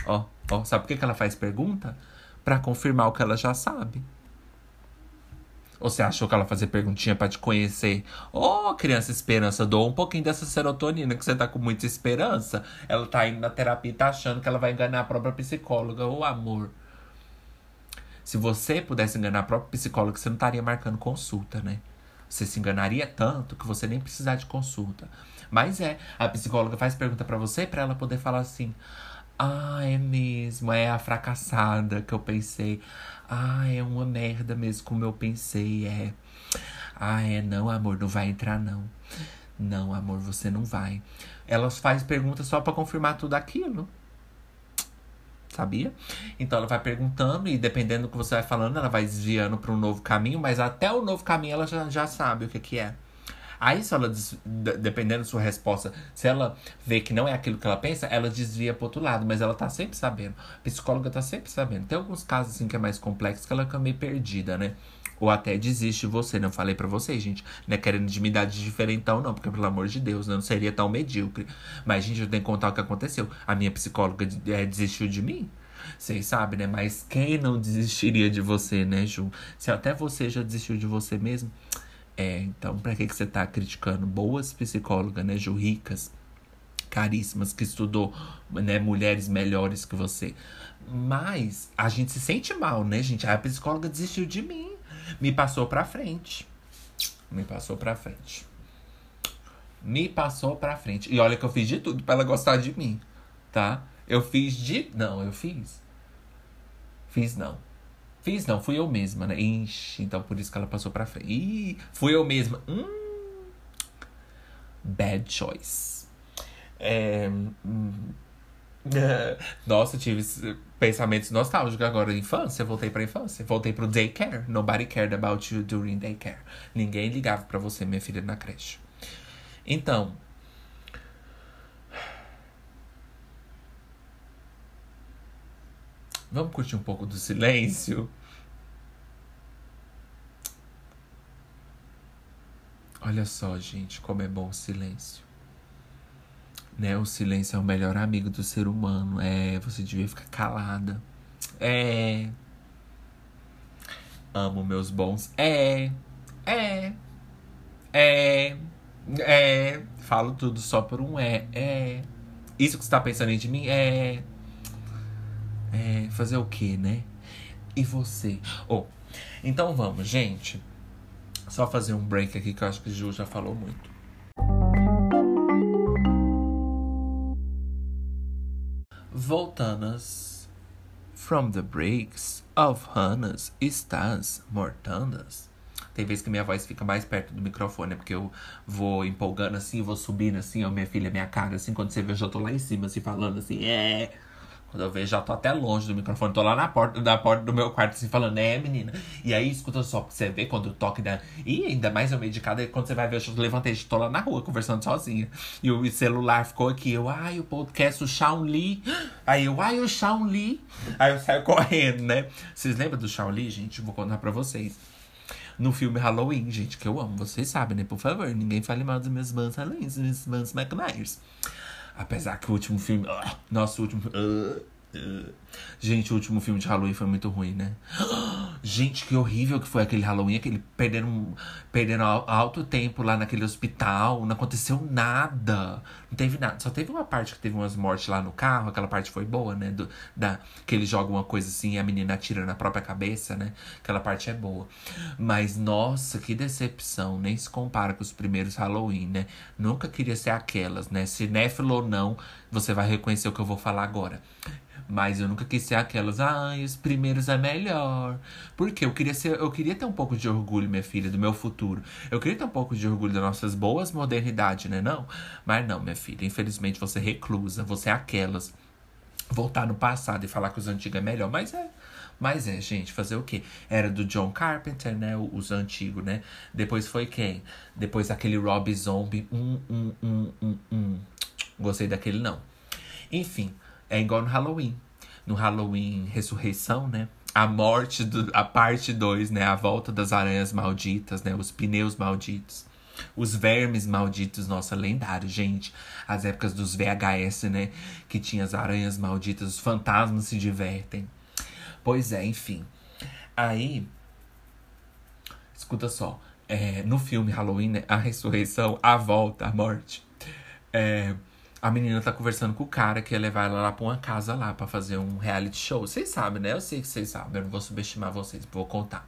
Ó, ó. Sabe por que, que ela faz pergunta? para confirmar o que ela já sabe. Ou você achou que ela fazia perguntinha para te conhecer? Ô, oh, criança esperança, dou um pouquinho dessa serotonina que você tá com muita esperança. Ela tá indo na terapia e tá achando que ela vai enganar a própria psicóloga. Ô, oh, amor. Se você pudesse enganar a própria psicóloga, você não estaria marcando consulta, né? Você se enganaria tanto que você nem precisar de consulta. Mas é, a psicóloga faz pergunta para você para ela poder falar assim: "Ah, é mesmo, é a fracassada que eu pensei. Ah, é uma merda mesmo como eu pensei, é. Ah, é, não, amor, não vai entrar, não. Não, amor, você não vai. Elas faz perguntas só para confirmar tudo aquilo. Sabia? Então ela vai perguntando e dependendo do que você vai falando, ela vai desviando para um novo caminho, mas até o novo caminho ela já, já sabe o que, que é. Aí, se ela, dependendo da sua resposta, se ela vê que não é aquilo que ela pensa, ela desvia pro outro lado. Mas ela tá sempre sabendo. A psicóloga tá sempre sabendo. Tem alguns casos, assim, que é mais complexo, que ela fica meio perdida, né? Ou até desiste de você, não né? falei para vocês, gente. Não é querendo intimidade diferentão, não, porque pelo amor de Deus, né? não seria tão medíocre. Mas, gente, eu tenho que contar o que aconteceu. A minha psicóloga é, desistiu de mim. Vocês sabem, né? Mas quem não desistiria de você, né, Ju? Se até você já desistiu de você mesmo. É, então, pra que, que você tá criticando boas psicólogas, né, Ju? Ricas, caríssimas, que estudou, né, mulheres melhores que você. Mas a gente se sente mal, né, gente? A psicóloga desistiu de mim me passou pra frente. Me passou pra frente. Me passou pra frente. E olha que eu fiz de tudo pra ela gostar de mim, tá? Eu fiz de. Não, eu fiz. Fiz não. Fiz não, fui eu mesma, né? Ixi, então por isso que ela passou pra frente. Ih, fui eu mesma. Hum, bad choice. É, hum, Nossa, tive pensamentos nostálgicos agora. Infância, voltei pra infância. Voltei pro daycare. Nobody cared about you during daycare. Ninguém ligava para você, minha filha, na creche. Então. Vamos curtir um pouco do silêncio? Olha só, gente, como é bom o silêncio. Né? O silêncio é o melhor amigo do ser humano. É, você devia ficar calada. É. Amo meus bons. É. É. É. É. Falo tudo só por um é. É. Isso que você tá pensando em de mim? É. É. Fazer o quê, né? E você? Oh, então vamos, gente. Só fazer um break aqui que eu acho que o Ju já falou muito. voltanas. From the breaks of Hannah's estás mortandas. Tem vezes que minha voz fica mais perto do microfone, né? Porque eu vou empolgando assim, vou subindo assim, ó, minha filha, minha cara, assim, quando você vê, eu já tô lá em cima, assim, falando assim, é. Quando eu vejo, já tô até longe do microfone. Tô lá na porta, da porta do meu quarto, assim, falando, é, menina. E aí, escuta só, você ver quando o toque da. E ainda mais eu medicada, quando você vai ver, eu levantei, tô lá na rua, conversando sozinha. E o celular ficou aqui. Eu, ai, o podcast, o Shawn Lee. Aí eu, ai, o Shawn Lee. Aí eu saio correndo, né? Vocês lembram do Shawn Lee, gente? Vou contar pra vocês no filme Halloween, gente, que eu amo, vocês sabem, né? Por favor, ninguém fale mal dos meus mãos Halloween, dos meus mãos Michael Myers. Apesar que o último filme. Uh, nosso último. Uh. Gente, o último filme de Halloween foi muito ruim, né? Gente, que horrível que foi aquele Halloween, aquele perdendo, perdendo alto tempo lá naquele hospital, não aconteceu nada. Não teve nada. Só teve uma parte que teve umas mortes lá no carro, aquela parte foi boa, né? Do, da, que ele joga uma coisa assim e a menina atira na própria cabeça, né? Aquela parte é boa. Mas, nossa, que decepção. Nem se compara com os primeiros Halloween, né? Nunca queria ser aquelas, né? Cinéfilo ou não, você vai reconhecer o que eu vou falar agora. Mas eu nunca quis ser aquelas, ai, ah, os primeiros é melhor. Porque eu queria ser, eu queria ter um pouco de orgulho, minha filha, do meu futuro. Eu queria ter um pouco de orgulho das nossas boas modernidades, né? Não? Mas não, minha filha, infelizmente você reclusa, você é aquelas. Voltar no passado e falar que os antigos é melhor. Mas é. Mas é, gente, fazer o quê? Era do John Carpenter, né? Os antigos, né? Depois foi quem? Depois aquele Rob Zombie. Hum, hum, hum, hum, hum. Gostei daquele, não. Enfim, é igual no Halloween. No Halloween Ressurreição, né? A morte, do, a parte 2, né? A volta das aranhas malditas, né? Os pneus malditos. Os vermes malditos, nossa, lendário, gente. As épocas dos VHS, né? Que tinha as aranhas malditas, os fantasmas se divertem. Pois é, enfim. Aí. Escuta só. É, no filme Halloween, né, a ressurreição, a volta, a morte. É, a menina tá conversando com o cara que ia levar ela lá pra uma casa lá para fazer um reality show. Vocês sabem, né? Eu sei que vocês sabem, eu não vou subestimar vocês, vou contar.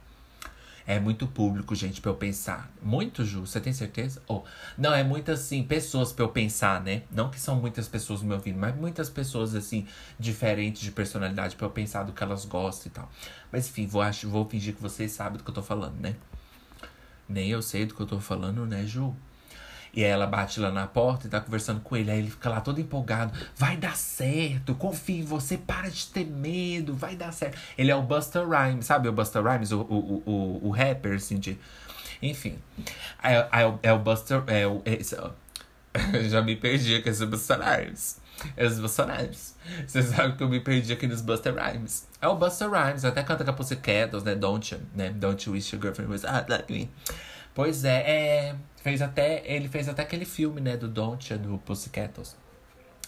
É muito público, gente, pra eu pensar. Muito, Ju, você tem certeza? Oh, não, é muitas, assim, pessoas pra eu pensar, né? Não que são muitas pessoas no meu ouvindo, mas muitas pessoas, assim, diferentes de personalidade pra eu pensar do que elas gostam e tal. Mas, enfim, vou, acho, vou fingir que vocês sabem do que eu tô falando, né? Nem eu sei do que eu tô falando, né, Ju? E aí ela bate lá na porta e tá conversando com ele. Aí ele fica lá todo empolgado. Vai dar certo, confia em você, para de ter medo, vai dar certo. Ele é o Buster Rhymes, sabe o Buster Rhymes, o, o, o, o rapper, assim, de. Enfim. É, é, é o Buster. É o, é, já me perdi aqui nos Buster Rhymes. É os Bolsonaros. Você sabe que eu me perdi aqui nos Buster Rhymes. É o Buster Rhymes, até canta com a né? Don't you, né? Don't you wish your girlfriend was hot like me. Pois é, é, fez até, ele fez até aquele filme, né, do Don't do Pussycats.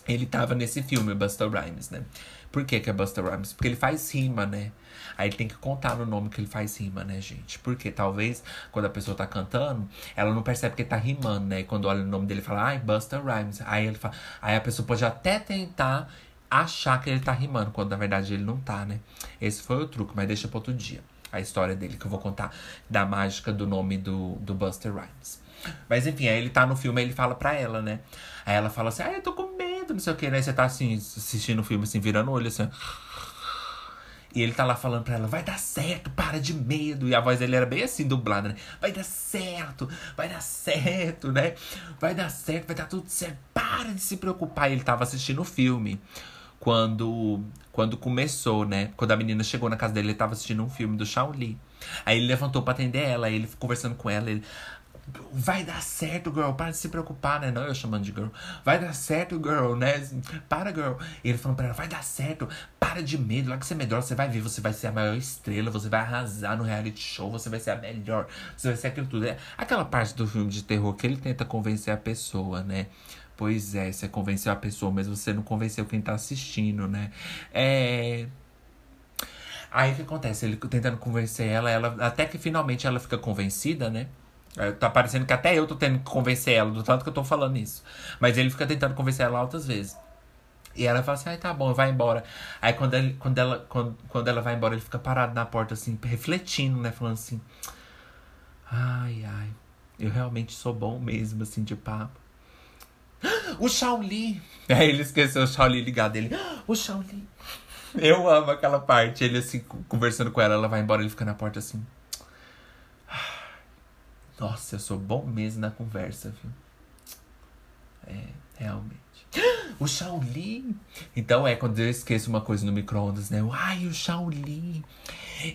Ele tava nesse filme, Buster Rhymes, né? Por que que é Buster Rhymes? Porque ele faz rima, né? Aí tem que contar no nome que ele faz rima, né, gente? Porque talvez quando a pessoa tá cantando, ela não percebe que ele tá rimando, né? E quando olha o nome dele, fala, ai, Buster Rhymes. Aí ele fala, aí a pessoa pode até tentar achar que ele tá rimando, quando na verdade ele não tá, né? Esse foi o truque, mas deixa pra outro dia. A história dele que eu vou contar da mágica do nome do, do Buster Rhymes. Mas enfim, aí ele tá no filme, aí ele fala pra ela, né? Aí ela fala assim, ai, eu tô com medo, não sei o que, né? Você tá assim, assistindo o filme, assim, virando o olho, assim. E ele tá lá falando pra ela, vai dar certo, para de medo. E a voz dele era bem assim, dublada, né? Vai dar certo, vai dar certo, né? Vai dar certo, vai dar tudo certo. Para de se preocupar. E ele tava assistindo o filme. Quando, quando começou, né? Quando a menina chegou na casa dele, ele tava assistindo um filme do Shaolin. Aí ele levantou pra atender ela, aí ele conversando com ela, ele. Vai dar certo, girl. Para de se preocupar, né? Não eu chamando de girl. Vai dar certo, girl, né? Para, girl. E ele falando pra ela: vai dar certo. Para de medo. Lá que você é melhor, você vai ver. Você vai ser a maior estrela. Você vai arrasar no reality show. Você vai ser a melhor. Você vai ser aquilo tudo. É aquela parte do filme de terror que ele tenta convencer a pessoa, né? Pois é, você convenceu a pessoa, mas você não convenceu quem tá assistindo, né? É. Aí o que acontece? Ele tentando convencer ela, ela até que finalmente ela fica convencida, né? É, tá parecendo que até eu tô tendo que convencer ela, do tanto que eu tô falando isso. Mas ele fica tentando convencer ela altas vezes. E ela fala assim, ai, tá bom, vai embora. Aí quando, ele, quando, ela, quando, quando ela vai embora, ele fica parado na porta, assim, refletindo, né? Falando assim, ai, ai, eu realmente sou bom mesmo, assim, de papo. O Shaolin! Aí ele esqueceu o Shaolin ligado dele. O Shaolin! Eu amo aquela parte. Ele assim, conversando com ela, ela vai embora, ele fica na porta assim. Nossa, eu sou bom mesmo na conversa, viu? É, realmente. O Shaolin! Então é quando eu esqueço uma coisa no micro-ondas, né? Ai, o Shaolin!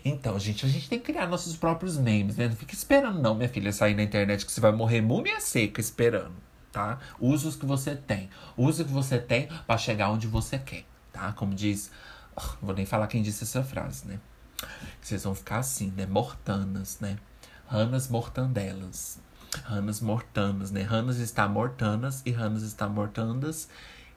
Então, gente, a gente tem que criar nossos próprios memes, né? Não fica esperando, não, minha filha, sair na internet que você vai morrer múmia seca esperando, tá? Use os que você tem. Use o que você tem para chegar onde você quer, tá? Como diz. Oh, vou nem falar quem disse essa frase, né? Vocês vão ficar assim, né? Mortanas, né? Ranas mortandelas. Ranas mortanas, né? Ranas está mortanas e ranas está mortandas.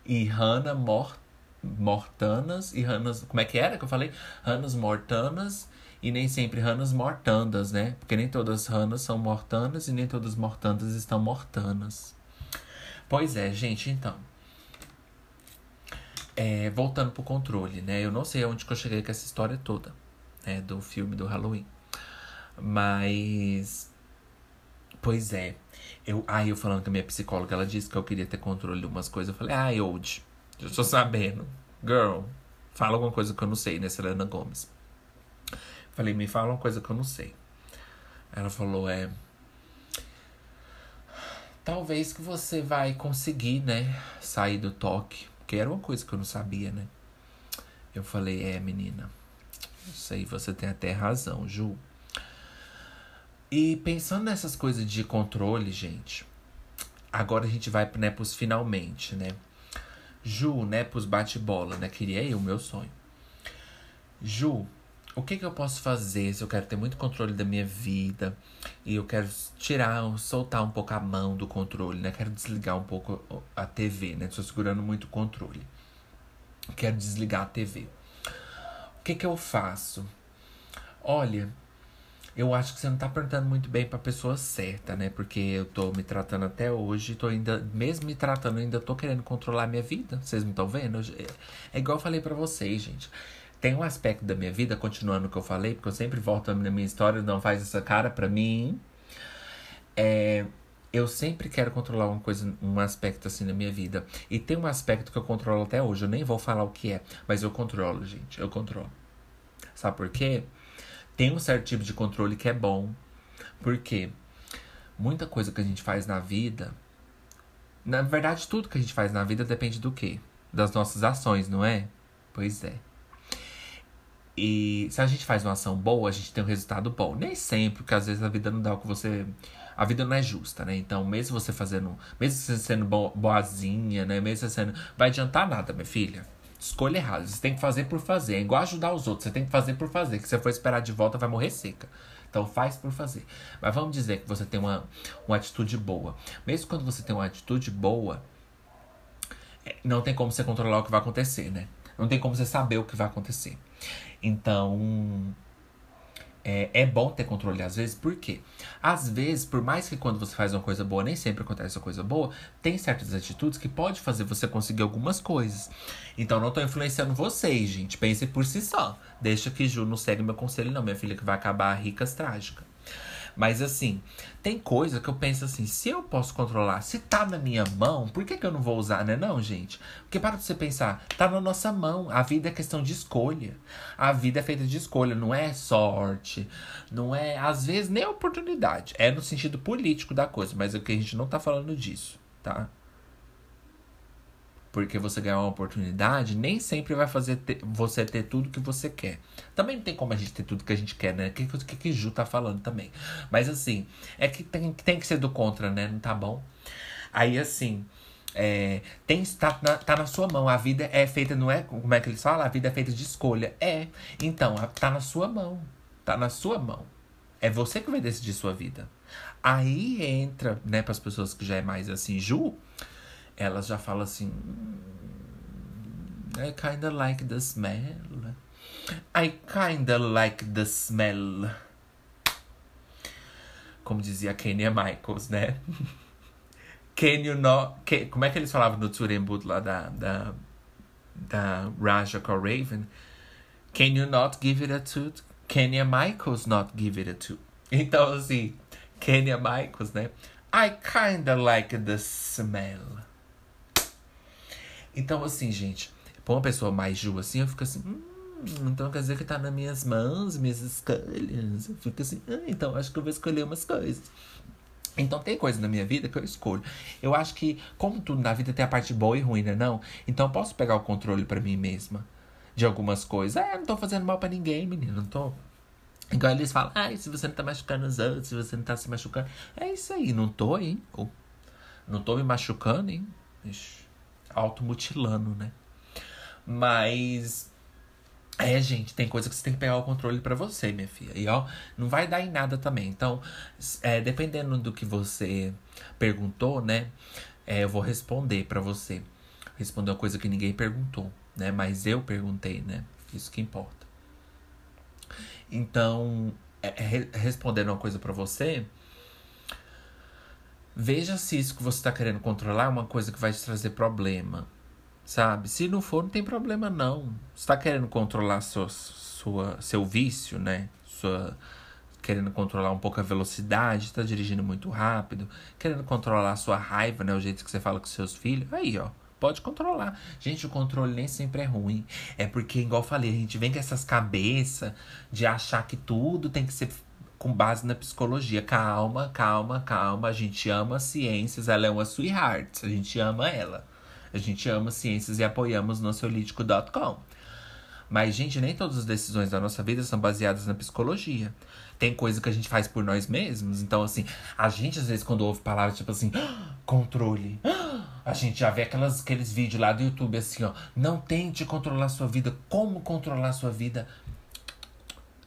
E rana mor, mortanas e ranas. Como é que era que eu falei? Ranas mortanas e nem sempre ranas mortandas, né? Porque nem todas ranas são mortanas e nem todas mortandas estão mortanas. Pois é, gente, então. É, voltando pro controle, né? Eu não sei onde que eu cheguei com essa história toda, né? Do filme do Halloween. Mas. Pois é. Eu, aí eu falando com a minha psicóloga, ela disse que eu queria ter controle de umas coisas. Eu falei, ai, Old, eu tô sabendo. Girl, fala alguma coisa que eu não sei, né, Selena Gomes? Falei, me fala uma coisa que eu não sei. Ela falou, é. Talvez que você vai conseguir, né, sair do toque. Porque era uma coisa que eu não sabia, né? Eu falei, é, menina. Isso aí você tem até razão, Ju. E pensando nessas coisas de controle, gente, agora a gente vai né, pros finalmente, né? Ju, né, pros bate-bola, né? Queria eu, o meu sonho. Ju, o que, que eu posso fazer se eu quero ter muito controle da minha vida e eu quero tirar, soltar um pouco a mão do controle, né? Quero desligar um pouco a TV, né? Estou segurando muito o controle. Quero desligar a TV. O que, que eu faço? Olha, eu acho que você não tá perguntando muito bem pra pessoa certa, né? Porque eu tô me tratando até hoje, tô ainda, mesmo me tratando, ainda tô querendo controlar a minha vida. Vocês não estão vendo? É, é igual eu falei para vocês, gente. Tem um aspecto da minha vida, continuando o que eu falei, porque eu sempre volto na minha história, não faz essa cara pra mim. É, eu sempre quero controlar uma coisa, um aspecto assim na minha vida. E tem um aspecto que eu controlo até hoje. Eu nem vou falar o que é, mas eu controlo, gente. Eu controlo. Sabe por quê? Tem um certo tipo de controle que é bom. Porque muita coisa que a gente faz na vida. Na verdade, tudo que a gente faz na vida depende do quê? Das nossas ações, não é? Pois é. E se a gente faz uma ação boa, a gente tem um resultado bom. Nem sempre, porque às vezes a vida não dá o que você. A vida não é justa, né? Então, mesmo você fazendo. Mesmo você sendo boazinha, né? Mesmo você sendo. Vai adiantar nada, minha filha. Escolha errada. Você tem que fazer por fazer. É igual ajudar os outros. Você tem que fazer por fazer. Que se você for esperar de volta, vai morrer seca. Então faz por fazer. Mas vamos dizer que você tem uma, uma atitude boa. Mesmo quando você tem uma atitude boa, é, não tem como você controlar o que vai acontecer, né? Não tem como você saber o que vai acontecer. Então, é, é bom ter controle às vezes, por quê? Às vezes, por mais que quando você faz uma coisa boa, nem sempre acontece uma coisa boa, tem certas atitudes que pode fazer você conseguir algumas coisas. Então, não tô influenciando vocês, gente. Pensem por si só. Deixa que Ju não segue meu conselho, não, minha filha, que vai acabar ricas trágica. Mas assim, tem coisa que eu penso assim, se eu posso controlar, se tá na minha mão, por que, que eu não vou usar, né não, gente? Porque para você pensar, tá na nossa mão. A vida é questão de escolha. A vida é feita de escolha, não é sorte, não é, às vezes, nem oportunidade. É no sentido político da coisa, mas é que a gente não tá falando disso, tá? Porque você ganhar uma oportunidade nem sempre vai fazer ter, você ter tudo que você quer. Também não tem como a gente ter tudo que a gente quer, né? O que, que, que Ju tá falando também. Mas assim, é que tem, tem que ser do contra, né? Não tá bom? Aí assim. É, tem tá na, tá na sua mão. A vida é feita, não é? Como é que eles falam? A vida é feita de escolha. É. Então, tá na sua mão. Tá na sua mão. É você que vai decidir sua vida. Aí entra, né, para as pessoas que já é mais assim, Ju, elas já falam assim. Hum, I kinda like the smell. I kinda like the smell. Como dizia Kenya Michaels, né? Can you not. Can, como é que eles falavam no Turembut lá da, da, da Raja com Raven? Can you not give it a toot? Kenya Michaels not give it a toot? Então, assim, Kenya Michaels, né? I kinda like the smell. Então, assim, gente, pra uma pessoa mais Ju assim, eu fico assim, hum, então quer dizer que tá nas minhas mãos, minhas escolhas. Eu fico assim, ah, então acho que eu vou escolher umas coisas. Então tem coisas na minha vida que eu escolho. Eu acho que, como tudo na vida tem a parte boa e ruim, né? Não? Então eu posso pegar o controle para mim mesma de algumas coisas. É, não tô fazendo mal para ninguém, menino. Não tô. Igual eles falam, ai, se você não tá machucando os outros, se você não tá se machucando. É isso aí, não tô, hein? Não tô me machucando, hein? Ixi automutilando, né? Mas. É, gente, tem coisa que você tem que pegar o controle para você, minha filha. E ó, não vai dar em nada também. Então, é, dependendo do que você perguntou, né? É, eu vou responder para você. Responder uma coisa que ninguém perguntou, né? Mas eu perguntei, né? Isso que importa. Então, é, é respondendo uma coisa para você, Veja se isso que você está querendo controlar é uma coisa que vai te trazer problema. Sabe? Se não for, não tem problema não. Você está querendo controlar sua, sua, seu vício, né? Sua, querendo controlar um pouco a velocidade, está dirigindo muito rápido, querendo controlar a sua raiva, né? O jeito que você fala com seus filhos. Aí, ó. Pode controlar. Gente, o controle nem sempre é ruim. É porque, igual eu falei, a gente vem com essas cabeças de achar que tudo tem que ser com base na psicologia. Calma, calma, calma. A gente ama ciências, ela é uma sweetheart. A gente ama ela. A gente ama ciências e apoiamos no solítico.com. Mas, gente, nem todas as decisões da nossa vida são baseadas na psicologia. Tem coisa que a gente faz por nós mesmos. Então, assim, a gente, às vezes, quando ouve palavras tipo assim, ah, controle. Ah, a gente já vê aquelas, aqueles vídeos lá do YouTube assim, ó. Não tente controlar sua vida. Como controlar sua vida?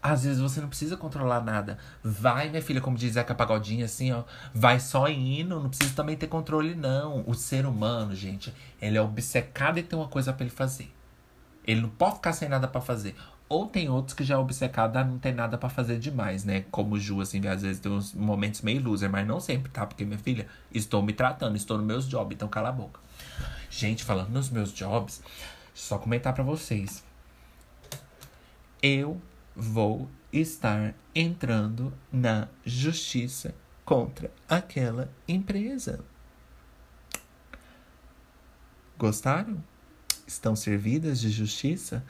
Às vezes você não precisa controlar nada. Vai, minha filha, como diz Zeca Pagodinha, assim, ó. Vai só indo, não precisa também ter controle, não. O ser humano, gente, ele é obcecado em ter uma coisa para ele fazer. Ele não pode ficar sem nada para fazer. Ou tem outros que já é obcecado a não ter nada para fazer demais, né? Como o Ju, assim, às vezes tem uns momentos meio loser, mas não sempre, tá? Porque, minha filha, estou me tratando, estou nos meus jobs, então cala a boca. Gente, falando nos meus jobs, só comentar para vocês. Eu vou estar entrando na justiça contra aquela empresa. Gostaram? Estão servidas de justiça?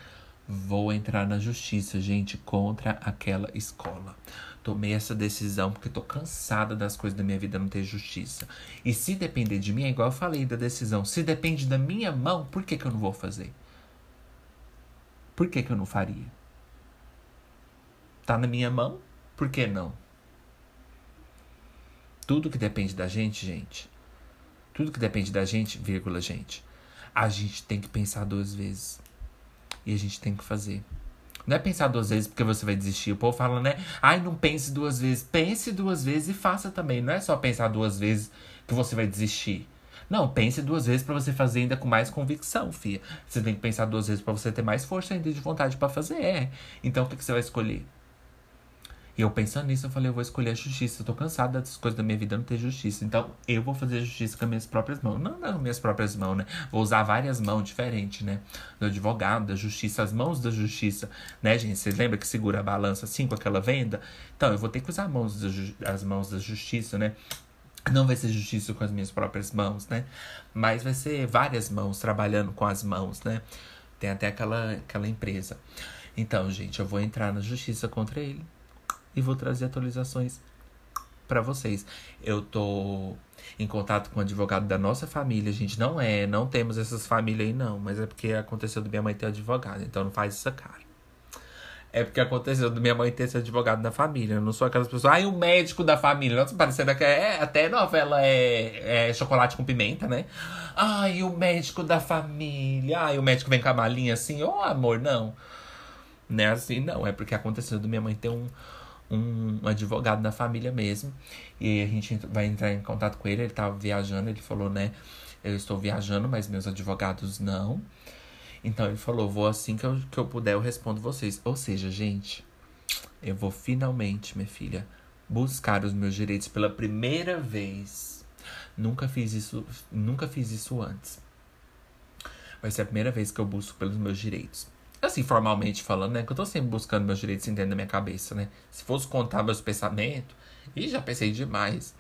Vou entrar na justiça, gente, contra aquela escola. Tomei essa decisão porque tô cansada das coisas da minha vida não ter justiça. E se depender de mim, é igual eu falei da decisão. Se depende da minha mão, por que, que eu não vou fazer? Por que, que eu não faria? Tá na minha mão? Por que não? Tudo que depende da gente, gente. Tudo que depende da gente, vírgula, gente. A gente tem que pensar duas vezes. E a gente tem que fazer. Não é pensar duas vezes porque você vai desistir. O povo fala, né? Ai, não pense duas vezes. Pense duas vezes e faça também. Não é só pensar duas vezes que você vai desistir. Não, pense duas vezes para você fazer ainda com mais convicção, filha. Você tem que pensar duas vezes para você ter mais força ainda de vontade para fazer. É. Então o que, que você vai escolher? E eu pensando nisso, eu falei, eu vou escolher a justiça. Eu tô cansada das coisas da minha vida não ter justiça. Então, eu vou fazer justiça com as minhas próprias mãos. Não com as minhas próprias mãos, né? Vou usar várias mãos diferentes, né? Do advogado, da justiça, as mãos da justiça, né, gente? Vocês lembram que segura a balança assim com aquela venda? Então, eu vou ter que usar mãos as mãos da justiça, né? Não vai ser justiça com as minhas próprias mãos, né? Mas vai ser várias mãos trabalhando com as mãos, né? Tem até aquela, aquela empresa. Então, gente, eu vou entrar na justiça contra ele e vou trazer atualizações para vocês. Eu tô em contato com o advogado da nossa família. A gente não é, não temos essas famílias aí, não. Mas é porque aconteceu do minha mãe ter advogado. Então não faz essa cara. É porque aconteceu do minha mãe ter esse advogado da família. Eu não sou aquelas pessoas. Ai, o médico da família. Nossa, parecendo que é até novela é, é chocolate com pimenta, né? Ai, o médico da família. Ai, o médico vem com a malinha assim. Ô, oh, amor, não. Não é assim, não. É porque aconteceu do minha mãe ter um um advogado da família mesmo. E a gente vai entrar em contato com ele. Ele tava viajando, ele falou, né? Eu estou viajando, mas meus advogados não. Então ele falou, vou assim que eu, que eu puder, eu respondo vocês. Ou seja, gente, eu vou finalmente, minha filha, buscar os meus direitos pela primeira vez. Nunca fiz isso, nunca fiz isso antes. Vai ser a primeira vez que eu busco pelos meus direitos assim, formalmente falando, né? Que eu tô sempre buscando meus direitos dentro da minha cabeça, né? Se fosse contar meus pensamentos, e já pensei demais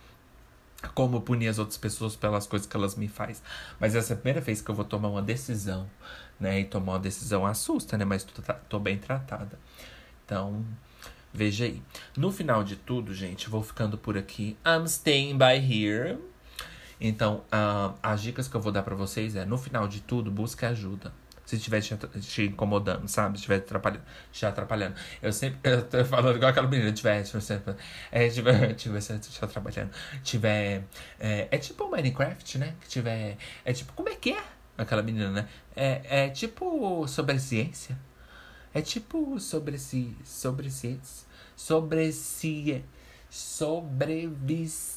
como punir as outras pessoas pelas coisas que elas me fazem. Mas essa é a primeira vez que eu vou tomar uma decisão, né? E tomar uma decisão assusta, né? Mas tô, tô bem tratada. Então, veja aí. No final de tudo, gente, vou ficando por aqui. I'm staying by here. Então, uh, as dicas que eu vou dar para vocês é, no final de tudo, busque ajuda se estiver te, te, incomodando, sabe? Se estiver atrapalhando, te atrapalhando. Eu sempre, eu tô falando igual aquela menina, tiver, sempre, é, tiver, tiver te atrapalhando, tiver, é, é tipo Minecraft, né? Que tiver, é tipo, como é que é? Aquela menina, né? É, é tipo sobre ciência. É tipo sobre si, sobre ciência, sobre si, sobrevicia.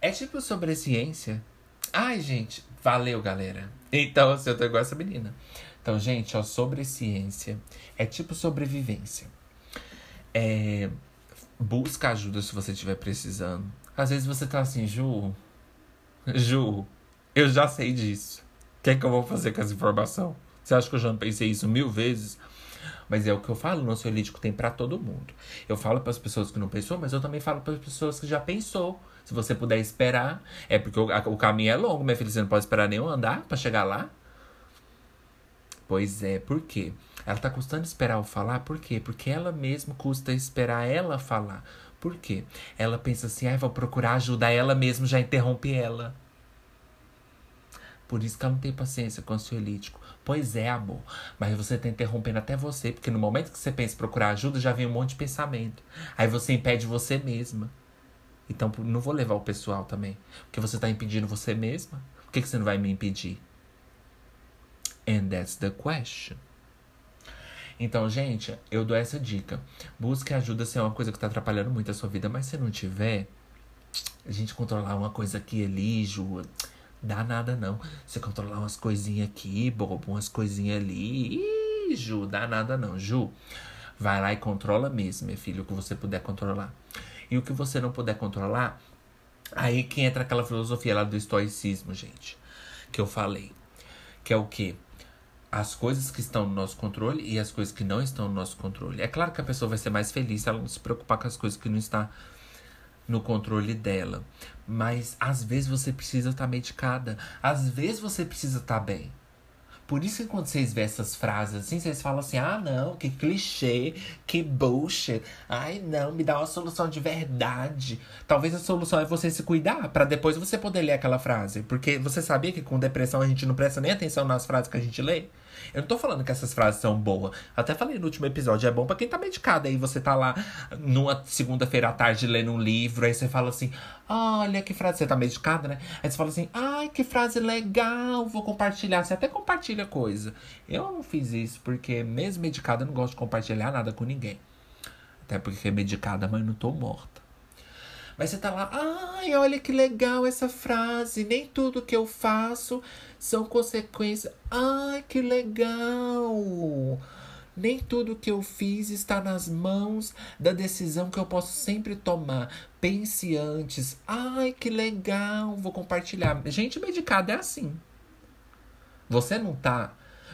É tipo sobre ciência. Ai, gente, valeu, galera. Então, assim, eu tô igual essa menina. Então, gente, ó, sobre ciência. É tipo sobrevivência. É, busca ajuda se você estiver precisando. Às vezes você tá assim, Ju. Ju, eu já sei disso. O que é que eu vou fazer com essa informação? Você acha que eu já não pensei isso mil vezes? Mas é o que eu falo, o nosso elítico tem para todo mundo. Eu falo para as pessoas que não pensou, mas eu também falo para as pessoas que já pensou. Se você puder esperar, é porque o, a, o caminho é longo, minha filha. Você não pode esperar nem eu andar para chegar lá. Pois é, por quê? Ela tá custando esperar eu falar, por quê? Porque ela mesma custa esperar ela falar. Por quê? Ela pensa assim, ah, vou procurar ajuda, ela mesma já interrompe ela. Por isso que ela não tem paciência com o ansiolítico. Pois é, amor. Mas você tá interrompendo até você, porque no momento que você pensa em procurar ajuda, já vem um monte de pensamento. Aí você impede você mesma. Então não vou levar o pessoal também. Porque você está impedindo você mesma. Por que, que você não vai me impedir? And that's the question. Então, gente, eu dou essa dica. Busque ajuda se é uma coisa que está atrapalhando muito a sua vida. Mas se não tiver, a gente controlar uma coisa aqui ali, Ju, dá nada não. Você controlar umas coisinhas aqui, bobo, umas coisinhas ali. Ih, Ju, dá nada não. Ju, vai lá e controla mesmo, meu filho, o que você puder controlar. E o que você não puder controlar, aí que entra aquela filosofia lá do estoicismo, gente. Que eu falei. Que é o quê? As coisas que estão no nosso controle e as coisas que não estão no nosso controle. É claro que a pessoa vai ser mais feliz se ela não se preocupar com as coisas que não estão no controle dela. Mas às vezes você precisa estar tá medicada. Às vezes você precisa estar tá bem. Por isso que quando vocês vêem essas frases assim, vocês falam assim: ah, não, que clichê, que bullshit. Ai, não, me dá uma solução de verdade. Talvez a solução é você se cuidar, para depois você poder ler aquela frase. Porque você sabia que com depressão a gente não presta nem atenção nas frases que a gente lê? Eu não tô falando que essas frases são boas. Até falei no último episódio, é bom para quem tá medicado. Aí você tá lá numa segunda-feira à tarde lendo um livro, aí você fala assim: olha que frase, você tá medicada, né? Aí você fala assim: ai, que frase legal, vou compartilhar. Você até compartilha coisa. Eu não fiz isso, porque mesmo medicada eu não gosto de compartilhar nada com ninguém. Até porque medicada, mas não tô morta. Mas você tá lá, ai, olha que legal essa frase. Nem tudo que eu faço são consequências. Ai, que legal. Nem tudo que eu fiz está nas mãos da decisão que eu posso sempre tomar. Pense antes. Ai, que legal. Vou compartilhar. Gente medicada é assim. Você não tá.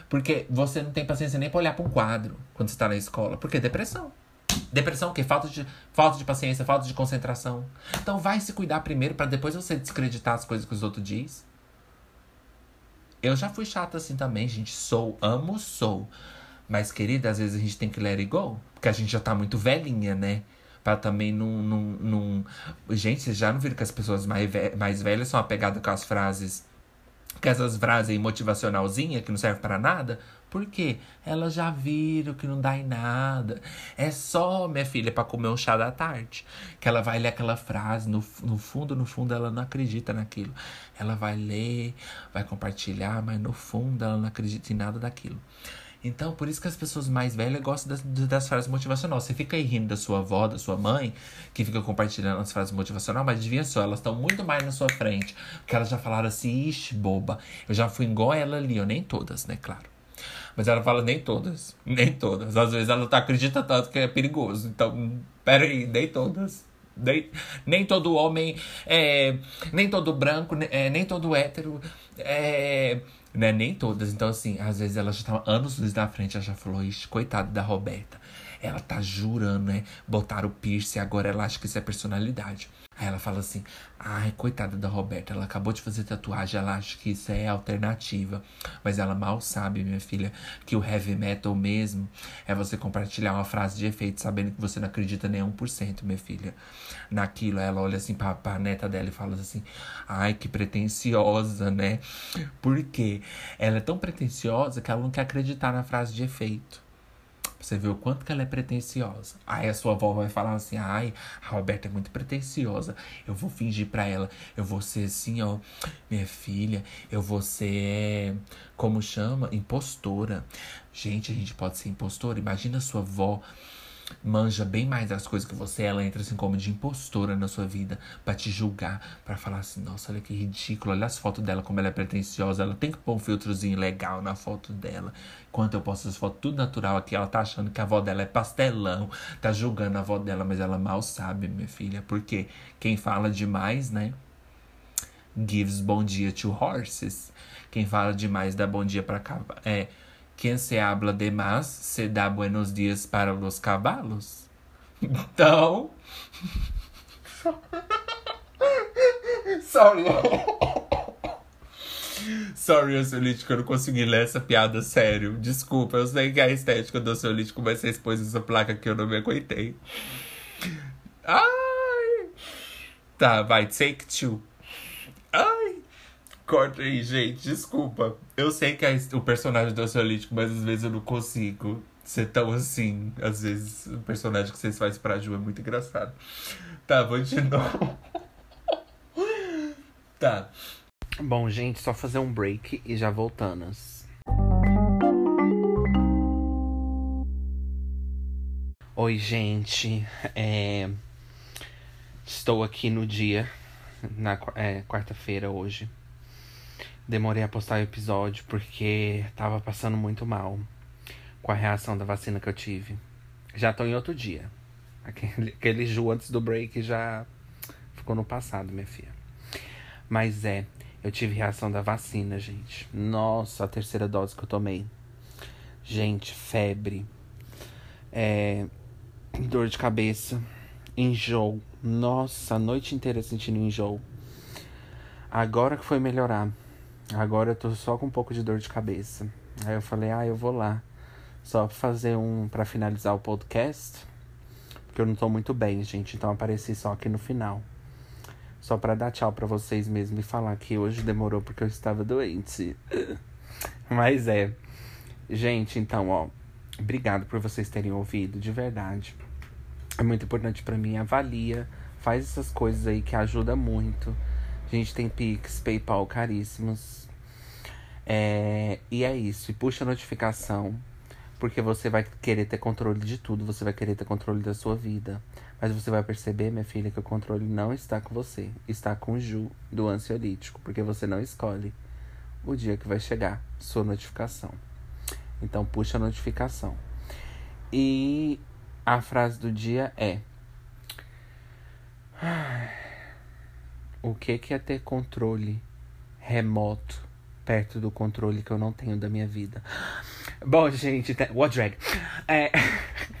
Porque você não tem paciência nem pra olhar pra um quadro quando você tá na escola. Porque é depressão. Depressão o quê? Falta de, falta de paciência, falta de concentração. Então vai se cuidar primeiro para depois você descreditar as coisas que os outros dizem. Eu já fui chata assim também, gente. Sou, amo, sou. Mas, querida, às vezes a gente tem que let it go. Porque a gente já tá muito velhinha, né? Pra também não. não, não... Gente, vocês já não viram que as pessoas mais, ve mais velhas são apegadas com as frases. Com essas frases motivacionalzinha que não serve para nada? Porque elas já viram que não dá em nada. É só, minha filha, para comer um chá da tarde. Que ela vai ler aquela frase, no, no fundo, no fundo, ela não acredita naquilo. Ela vai ler, vai compartilhar, mas no fundo ela não acredita em nada daquilo. Então, por isso que as pessoas mais velhas gostam das, das frases motivacionais. Você fica aí rindo da sua avó, da sua mãe, que fica compartilhando as frases motivacionais, mas adivinha só, elas estão muito mais na sua frente. Porque elas já falaram assim, ixi, boba, eu já fui igual ela ali, nem todas, né, claro. Mas ela fala nem todas. Nem todas. Às vezes ela tá acredita tanto que é perigoso. Então, peraí, nem todas. Nem, nem todo homem, é, nem todo branco, é, nem todo hétero, é, né? Nem todas. Então, assim, às vezes ela já tava anos luz na frente, ela já falou, ixi, coitada da Roberta. Ela tá jurando, né? Botar o piercing, agora ela acha que isso é personalidade. Aí ela fala assim: ai, coitada da Roberta, ela acabou de fazer tatuagem, ela acha que isso é alternativa. Mas ela mal sabe, minha filha, que o heavy metal mesmo é você compartilhar uma frase de efeito sabendo que você não acredita nem 1%, minha filha. Naquilo, ela olha assim pra, pra neta dela e fala assim: ai, que pretensiosa, né? Por quê? Ela é tão pretensiosa que ela não quer acreditar na frase de efeito. Você ver o quanto que ela é pretensiosa. Aí a sua avó vai falar assim: ai, a Roberta é muito pretensiosa. Eu vou fingir pra ela. Eu vou ser assim, ó, minha filha. Eu vou ser, como chama? Impostora. Gente, a gente pode ser impostora. Imagina a sua avó manja bem mais das coisas que você, ela entra assim como de impostora na sua vida para te julgar, para falar assim, nossa, olha que ridículo, olha as fotos dela como ela é pretensiosa, ela tem que pôr um filtrozinho legal na foto dela. Enquanto eu posto as fotos tudo natural aqui, ela tá achando que a avó dela é pastelão, tá julgando a avó dela, mas ela mal sabe, minha filha, porque quem fala demais, né? Gives bom dia to horses. Quem fala demais dá bom dia para cavalo. É, quem se habla de más, se dá buenos dias para os cavalos. Então. Sorry. Sorry, ansiolítico, eu não consegui ler essa piada sério. Desculpa, eu sei que é a estética do ansiolítico, mas você expôs essa placa que eu não me aguentei. Ai! Tá, vai, take two. Ai! Corta aí, gente, desculpa. Eu sei que é o personagem do ansiolítico, mas às vezes eu não consigo ser tão assim. Às vezes o personagem que vocês fazem pra Ju é muito engraçado. Tá, vou de novo. tá. Bom, gente, só fazer um break e já voltamos. Oi, gente. É... Estou aqui no dia, na é, quarta-feira hoje. Demorei a postar o episódio porque tava passando muito mal com a reação da vacina que eu tive. Já tô em outro dia. Aquele, aquele Ju antes do break já ficou no passado, minha filha. Mas é, eu tive reação da vacina, gente. Nossa, a terceira dose que eu tomei. Gente, febre. É, dor de cabeça. Enjoo. Nossa, a noite inteira sentindo enjoo. Agora que foi melhorar. Agora eu tô só com um pouco de dor de cabeça. Aí eu falei, ah, eu vou lá. Só pra fazer um. para finalizar o podcast. Porque eu não tô muito bem, gente. Então apareci só aqui no final. Só para dar tchau para vocês mesmo e falar que hoje demorou porque eu estava doente. Mas é. Gente, então, ó, obrigado por vocês terem ouvido, de verdade. É muito importante para mim. Avalia, faz essas coisas aí que ajuda muito. A gente tem Pix, PayPal caríssimos. É, e é isso. E puxa a notificação. Porque você vai querer ter controle de tudo. Você vai querer ter controle da sua vida. Mas você vai perceber, minha filha, que o controle não está com você. Está com o Ju, do ansiolítico. Porque você não escolhe o dia que vai chegar sua notificação. Então puxa a notificação. E a frase do dia é: O que é ter controle remoto perto do controle que eu não tenho da minha vida? Bom, gente, what drag? É...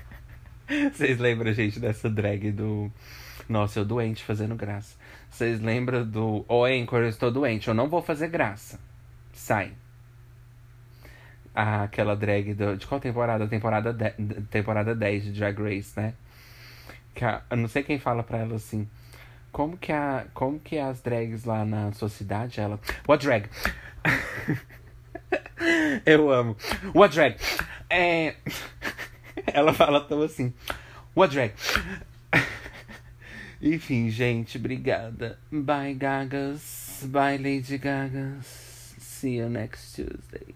Vocês lembram, gente, dessa drag do Nossa, eu doente fazendo graça. Vocês lembram do Ô, oh, Anchor, eu estou doente, eu não vou fazer graça. Sai aquela drag do, de qual temporada? Temporada, de, temporada 10 de Drag Race, né? Que a, eu não sei quem fala pra ela assim. Como que, a, como que as drags lá na sua cidade, ela. What drag? eu amo. What drag? É... Ela fala tão assim. What drag? Enfim, gente, obrigada. Bye, Gagas. Bye, Lady Gagas. See you next Tuesday.